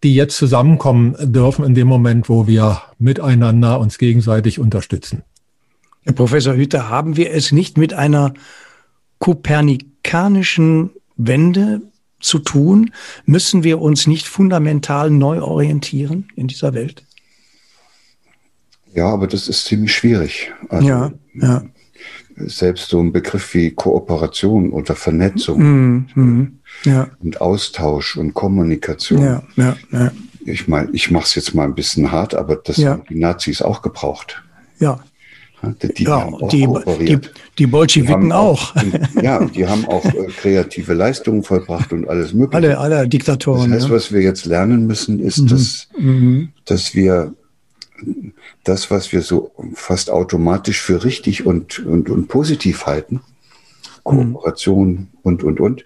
die jetzt zusammenkommen dürfen in dem Moment, wo wir miteinander uns gegenseitig unterstützen. Herr Professor Hüter, haben wir es nicht mit einer kopernikanischen Wende zu tun? Müssen wir uns nicht fundamental neu orientieren in dieser Welt? Ja, aber das ist ziemlich schwierig. Also, ja, ja. Selbst so ein Begriff wie Kooperation oder Vernetzung mm, mm, ja. und Austausch und Kommunikation. Ja, ja, ja. Ich meine, ich mache es jetzt mal ein bisschen hart, aber das ja. haben die Nazis auch gebraucht. Ja. Die, ja, die, die, die, Bolschewiken die auch. auch. ja, die [laughs] haben auch äh, kreative Leistungen vollbracht und alles Mögliche. Alle, alle Diktatoren. Das heißt, ja. was wir jetzt lernen müssen, ist, mhm. dass, mhm. dass wir das, was wir so fast automatisch für richtig und, und, und positiv halten, Kooperation mhm. und, und, und,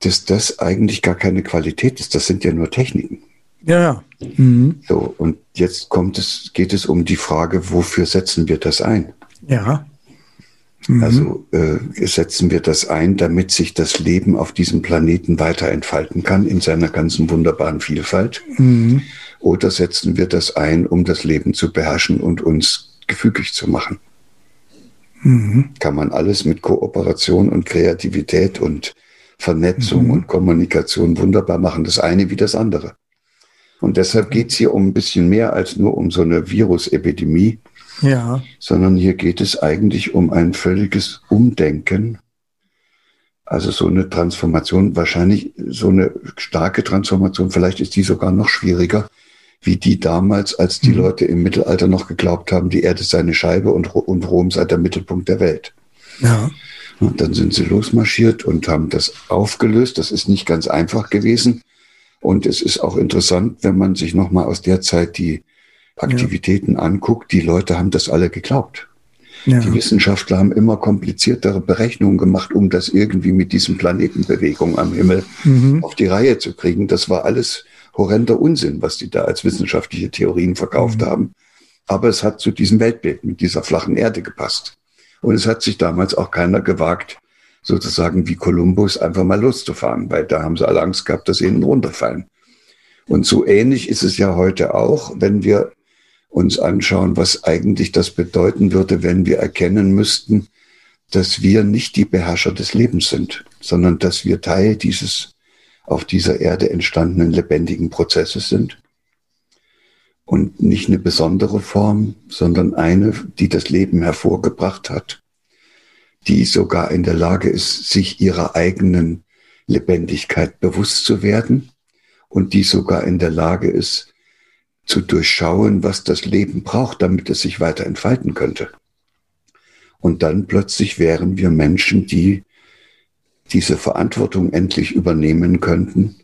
dass das eigentlich gar keine Qualität ist. Das sind ja nur Techniken. Ja, ja. Mhm. So, und jetzt kommt es, geht es um die Frage, wofür setzen wir das ein? Ja. Mhm. Also äh, setzen wir das ein, damit sich das Leben auf diesem Planeten weiter entfalten kann in seiner ganzen wunderbaren Vielfalt. Mhm. Oder setzen wir das ein, um das Leben zu beherrschen und uns gefügig zu machen? Mhm. Kann man alles mit Kooperation und Kreativität und Vernetzung mhm. und Kommunikation wunderbar machen, das eine wie das andere. Und deshalb geht es hier um ein bisschen mehr als nur um so eine Virusepidemie, ja. sondern hier geht es eigentlich um ein völliges Umdenken. Also so eine Transformation, wahrscheinlich so eine starke Transformation, vielleicht ist die sogar noch schwieriger, wie die damals, als die mhm. Leute im Mittelalter noch geglaubt haben, die Erde sei eine Scheibe und, und Rom sei der Mittelpunkt der Welt. Ja. Und dann sind sie losmarschiert und haben das aufgelöst. Das ist nicht ganz einfach gewesen. Und es ist auch interessant, wenn man sich nochmal aus der Zeit die Aktivitäten ja. anguckt. Die Leute haben das alle geglaubt. Ja. Die Wissenschaftler haben immer kompliziertere Berechnungen gemacht, um das irgendwie mit diesen Planetenbewegungen am Himmel mhm. auf die Reihe zu kriegen. Das war alles horrender Unsinn, was die da als wissenschaftliche Theorien verkauft mhm. haben. Aber es hat zu diesem Weltbild mit dieser flachen Erde gepasst. Und es hat sich damals auch keiner gewagt, sozusagen wie Kolumbus einfach mal loszufahren, weil da haben sie alle Angst gehabt, dass sie ihnen runterfallen. Und so ähnlich ist es ja heute auch, wenn wir uns anschauen, was eigentlich das bedeuten würde, wenn wir erkennen müssten, dass wir nicht die Beherrscher des Lebens sind, sondern dass wir Teil dieses auf dieser Erde entstandenen lebendigen Prozesses sind. Und nicht eine besondere Form, sondern eine, die das Leben hervorgebracht hat die sogar in der Lage ist, sich ihrer eigenen Lebendigkeit bewusst zu werden und die sogar in der Lage ist, zu durchschauen, was das Leben braucht, damit es sich weiter entfalten könnte. Und dann plötzlich wären wir Menschen, die diese Verantwortung endlich übernehmen könnten,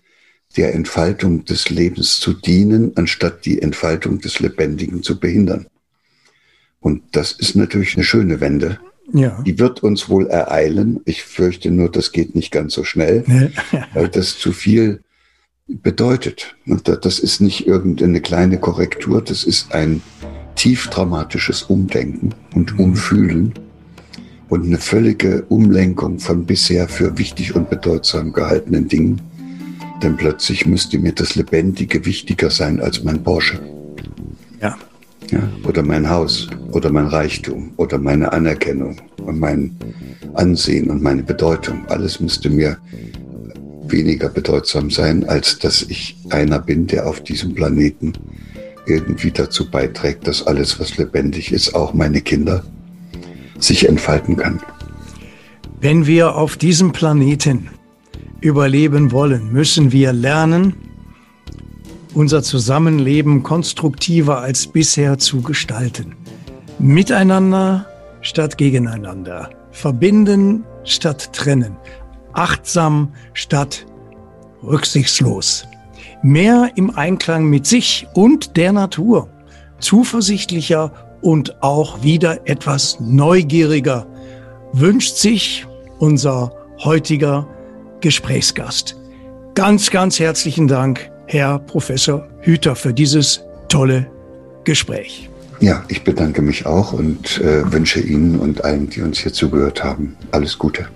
der Entfaltung des Lebens zu dienen, anstatt die Entfaltung des Lebendigen zu behindern. Und das ist natürlich eine schöne Wende, ja. Die wird uns wohl ereilen. Ich fürchte nur, das geht nicht ganz so schnell, [laughs] weil das zu viel bedeutet. Und das ist nicht irgendeine kleine Korrektur, das ist ein tief dramatisches Umdenken und. Umfühlen und eine völlige Umlenkung von bisher für wichtig und bedeutsam gehaltenen Dingen. Denn plötzlich müsste mir das Lebendige wichtiger sein als mein Porsche. Ja. Ja, oder mein Haus oder mein Reichtum oder meine Anerkennung und mein Ansehen und meine Bedeutung. Alles müsste mir weniger bedeutsam sein, als dass ich einer bin, der auf diesem Planeten irgendwie dazu beiträgt, dass alles, was lebendig ist, auch meine Kinder, sich entfalten kann. Wenn wir auf diesem Planeten überleben wollen, müssen wir lernen, unser Zusammenleben konstruktiver als bisher zu gestalten. Miteinander statt gegeneinander. Verbinden statt trennen. Achtsam statt rücksichtslos. Mehr im Einklang mit sich und der Natur. Zuversichtlicher und auch wieder etwas neugieriger wünscht sich unser heutiger Gesprächsgast. Ganz, ganz herzlichen Dank Herr Professor Hüter, für dieses tolle Gespräch. Ja, ich bedanke mich auch und äh, wünsche Ihnen und allen, die uns hier zugehört haben, alles Gute.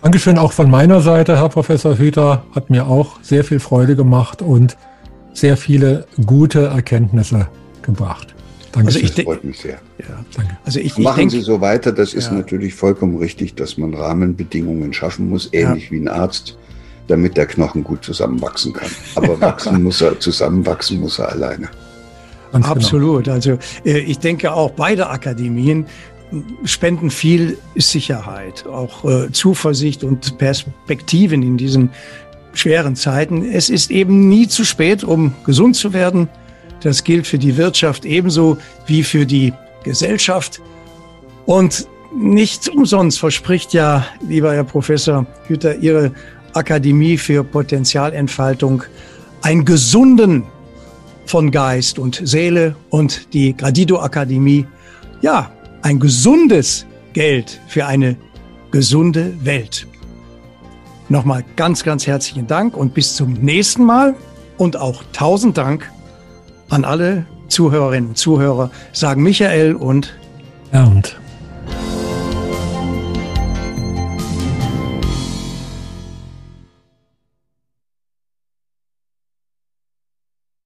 Dankeschön auch von meiner Seite, Herr Professor Hüter. Hat mir auch sehr viel Freude gemacht und sehr viele gute Erkenntnisse gebracht. Danke. Also ich das freut mich sehr. Ja, danke. Also ich, Machen ich Sie so weiter. Das ist ja. natürlich vollkommen richtig, dass man Rahmenbedingungen schaffen muss, ähnlich ja. wie ein Arzt damit der Knochen gut zusammenwachsen kann. Aber wachsen muss er, zusammenwachsen muss er alleine. Ganz genau. Absolut. Genau. Also äh, ich denke auch beide Akademien spenden viel Sicherheit, auch äh, Zuversicht und Perspektiven in diesen schweren Zeiten. Es ist eben nie zu spät, um gesund zu werden. Das gilt für die Wirtschaft ebenso wie für die Gesellschaft. Und nicht umsonst verspricht ja, lieber Herr Professor Hüter, Ihre Akademie für Potenzialentfaltung einen gesunden von Geist und Seele und die Gradido Akademie, ja, ein gesundes Geld für eine gesunde Welt. Nochmal ganz, ganz herzlichen Dank und bis zum nächsten Mal und auch tausend Dank an alle Zuhörerinnen und Zuhörer, sagen Michael und Bernd.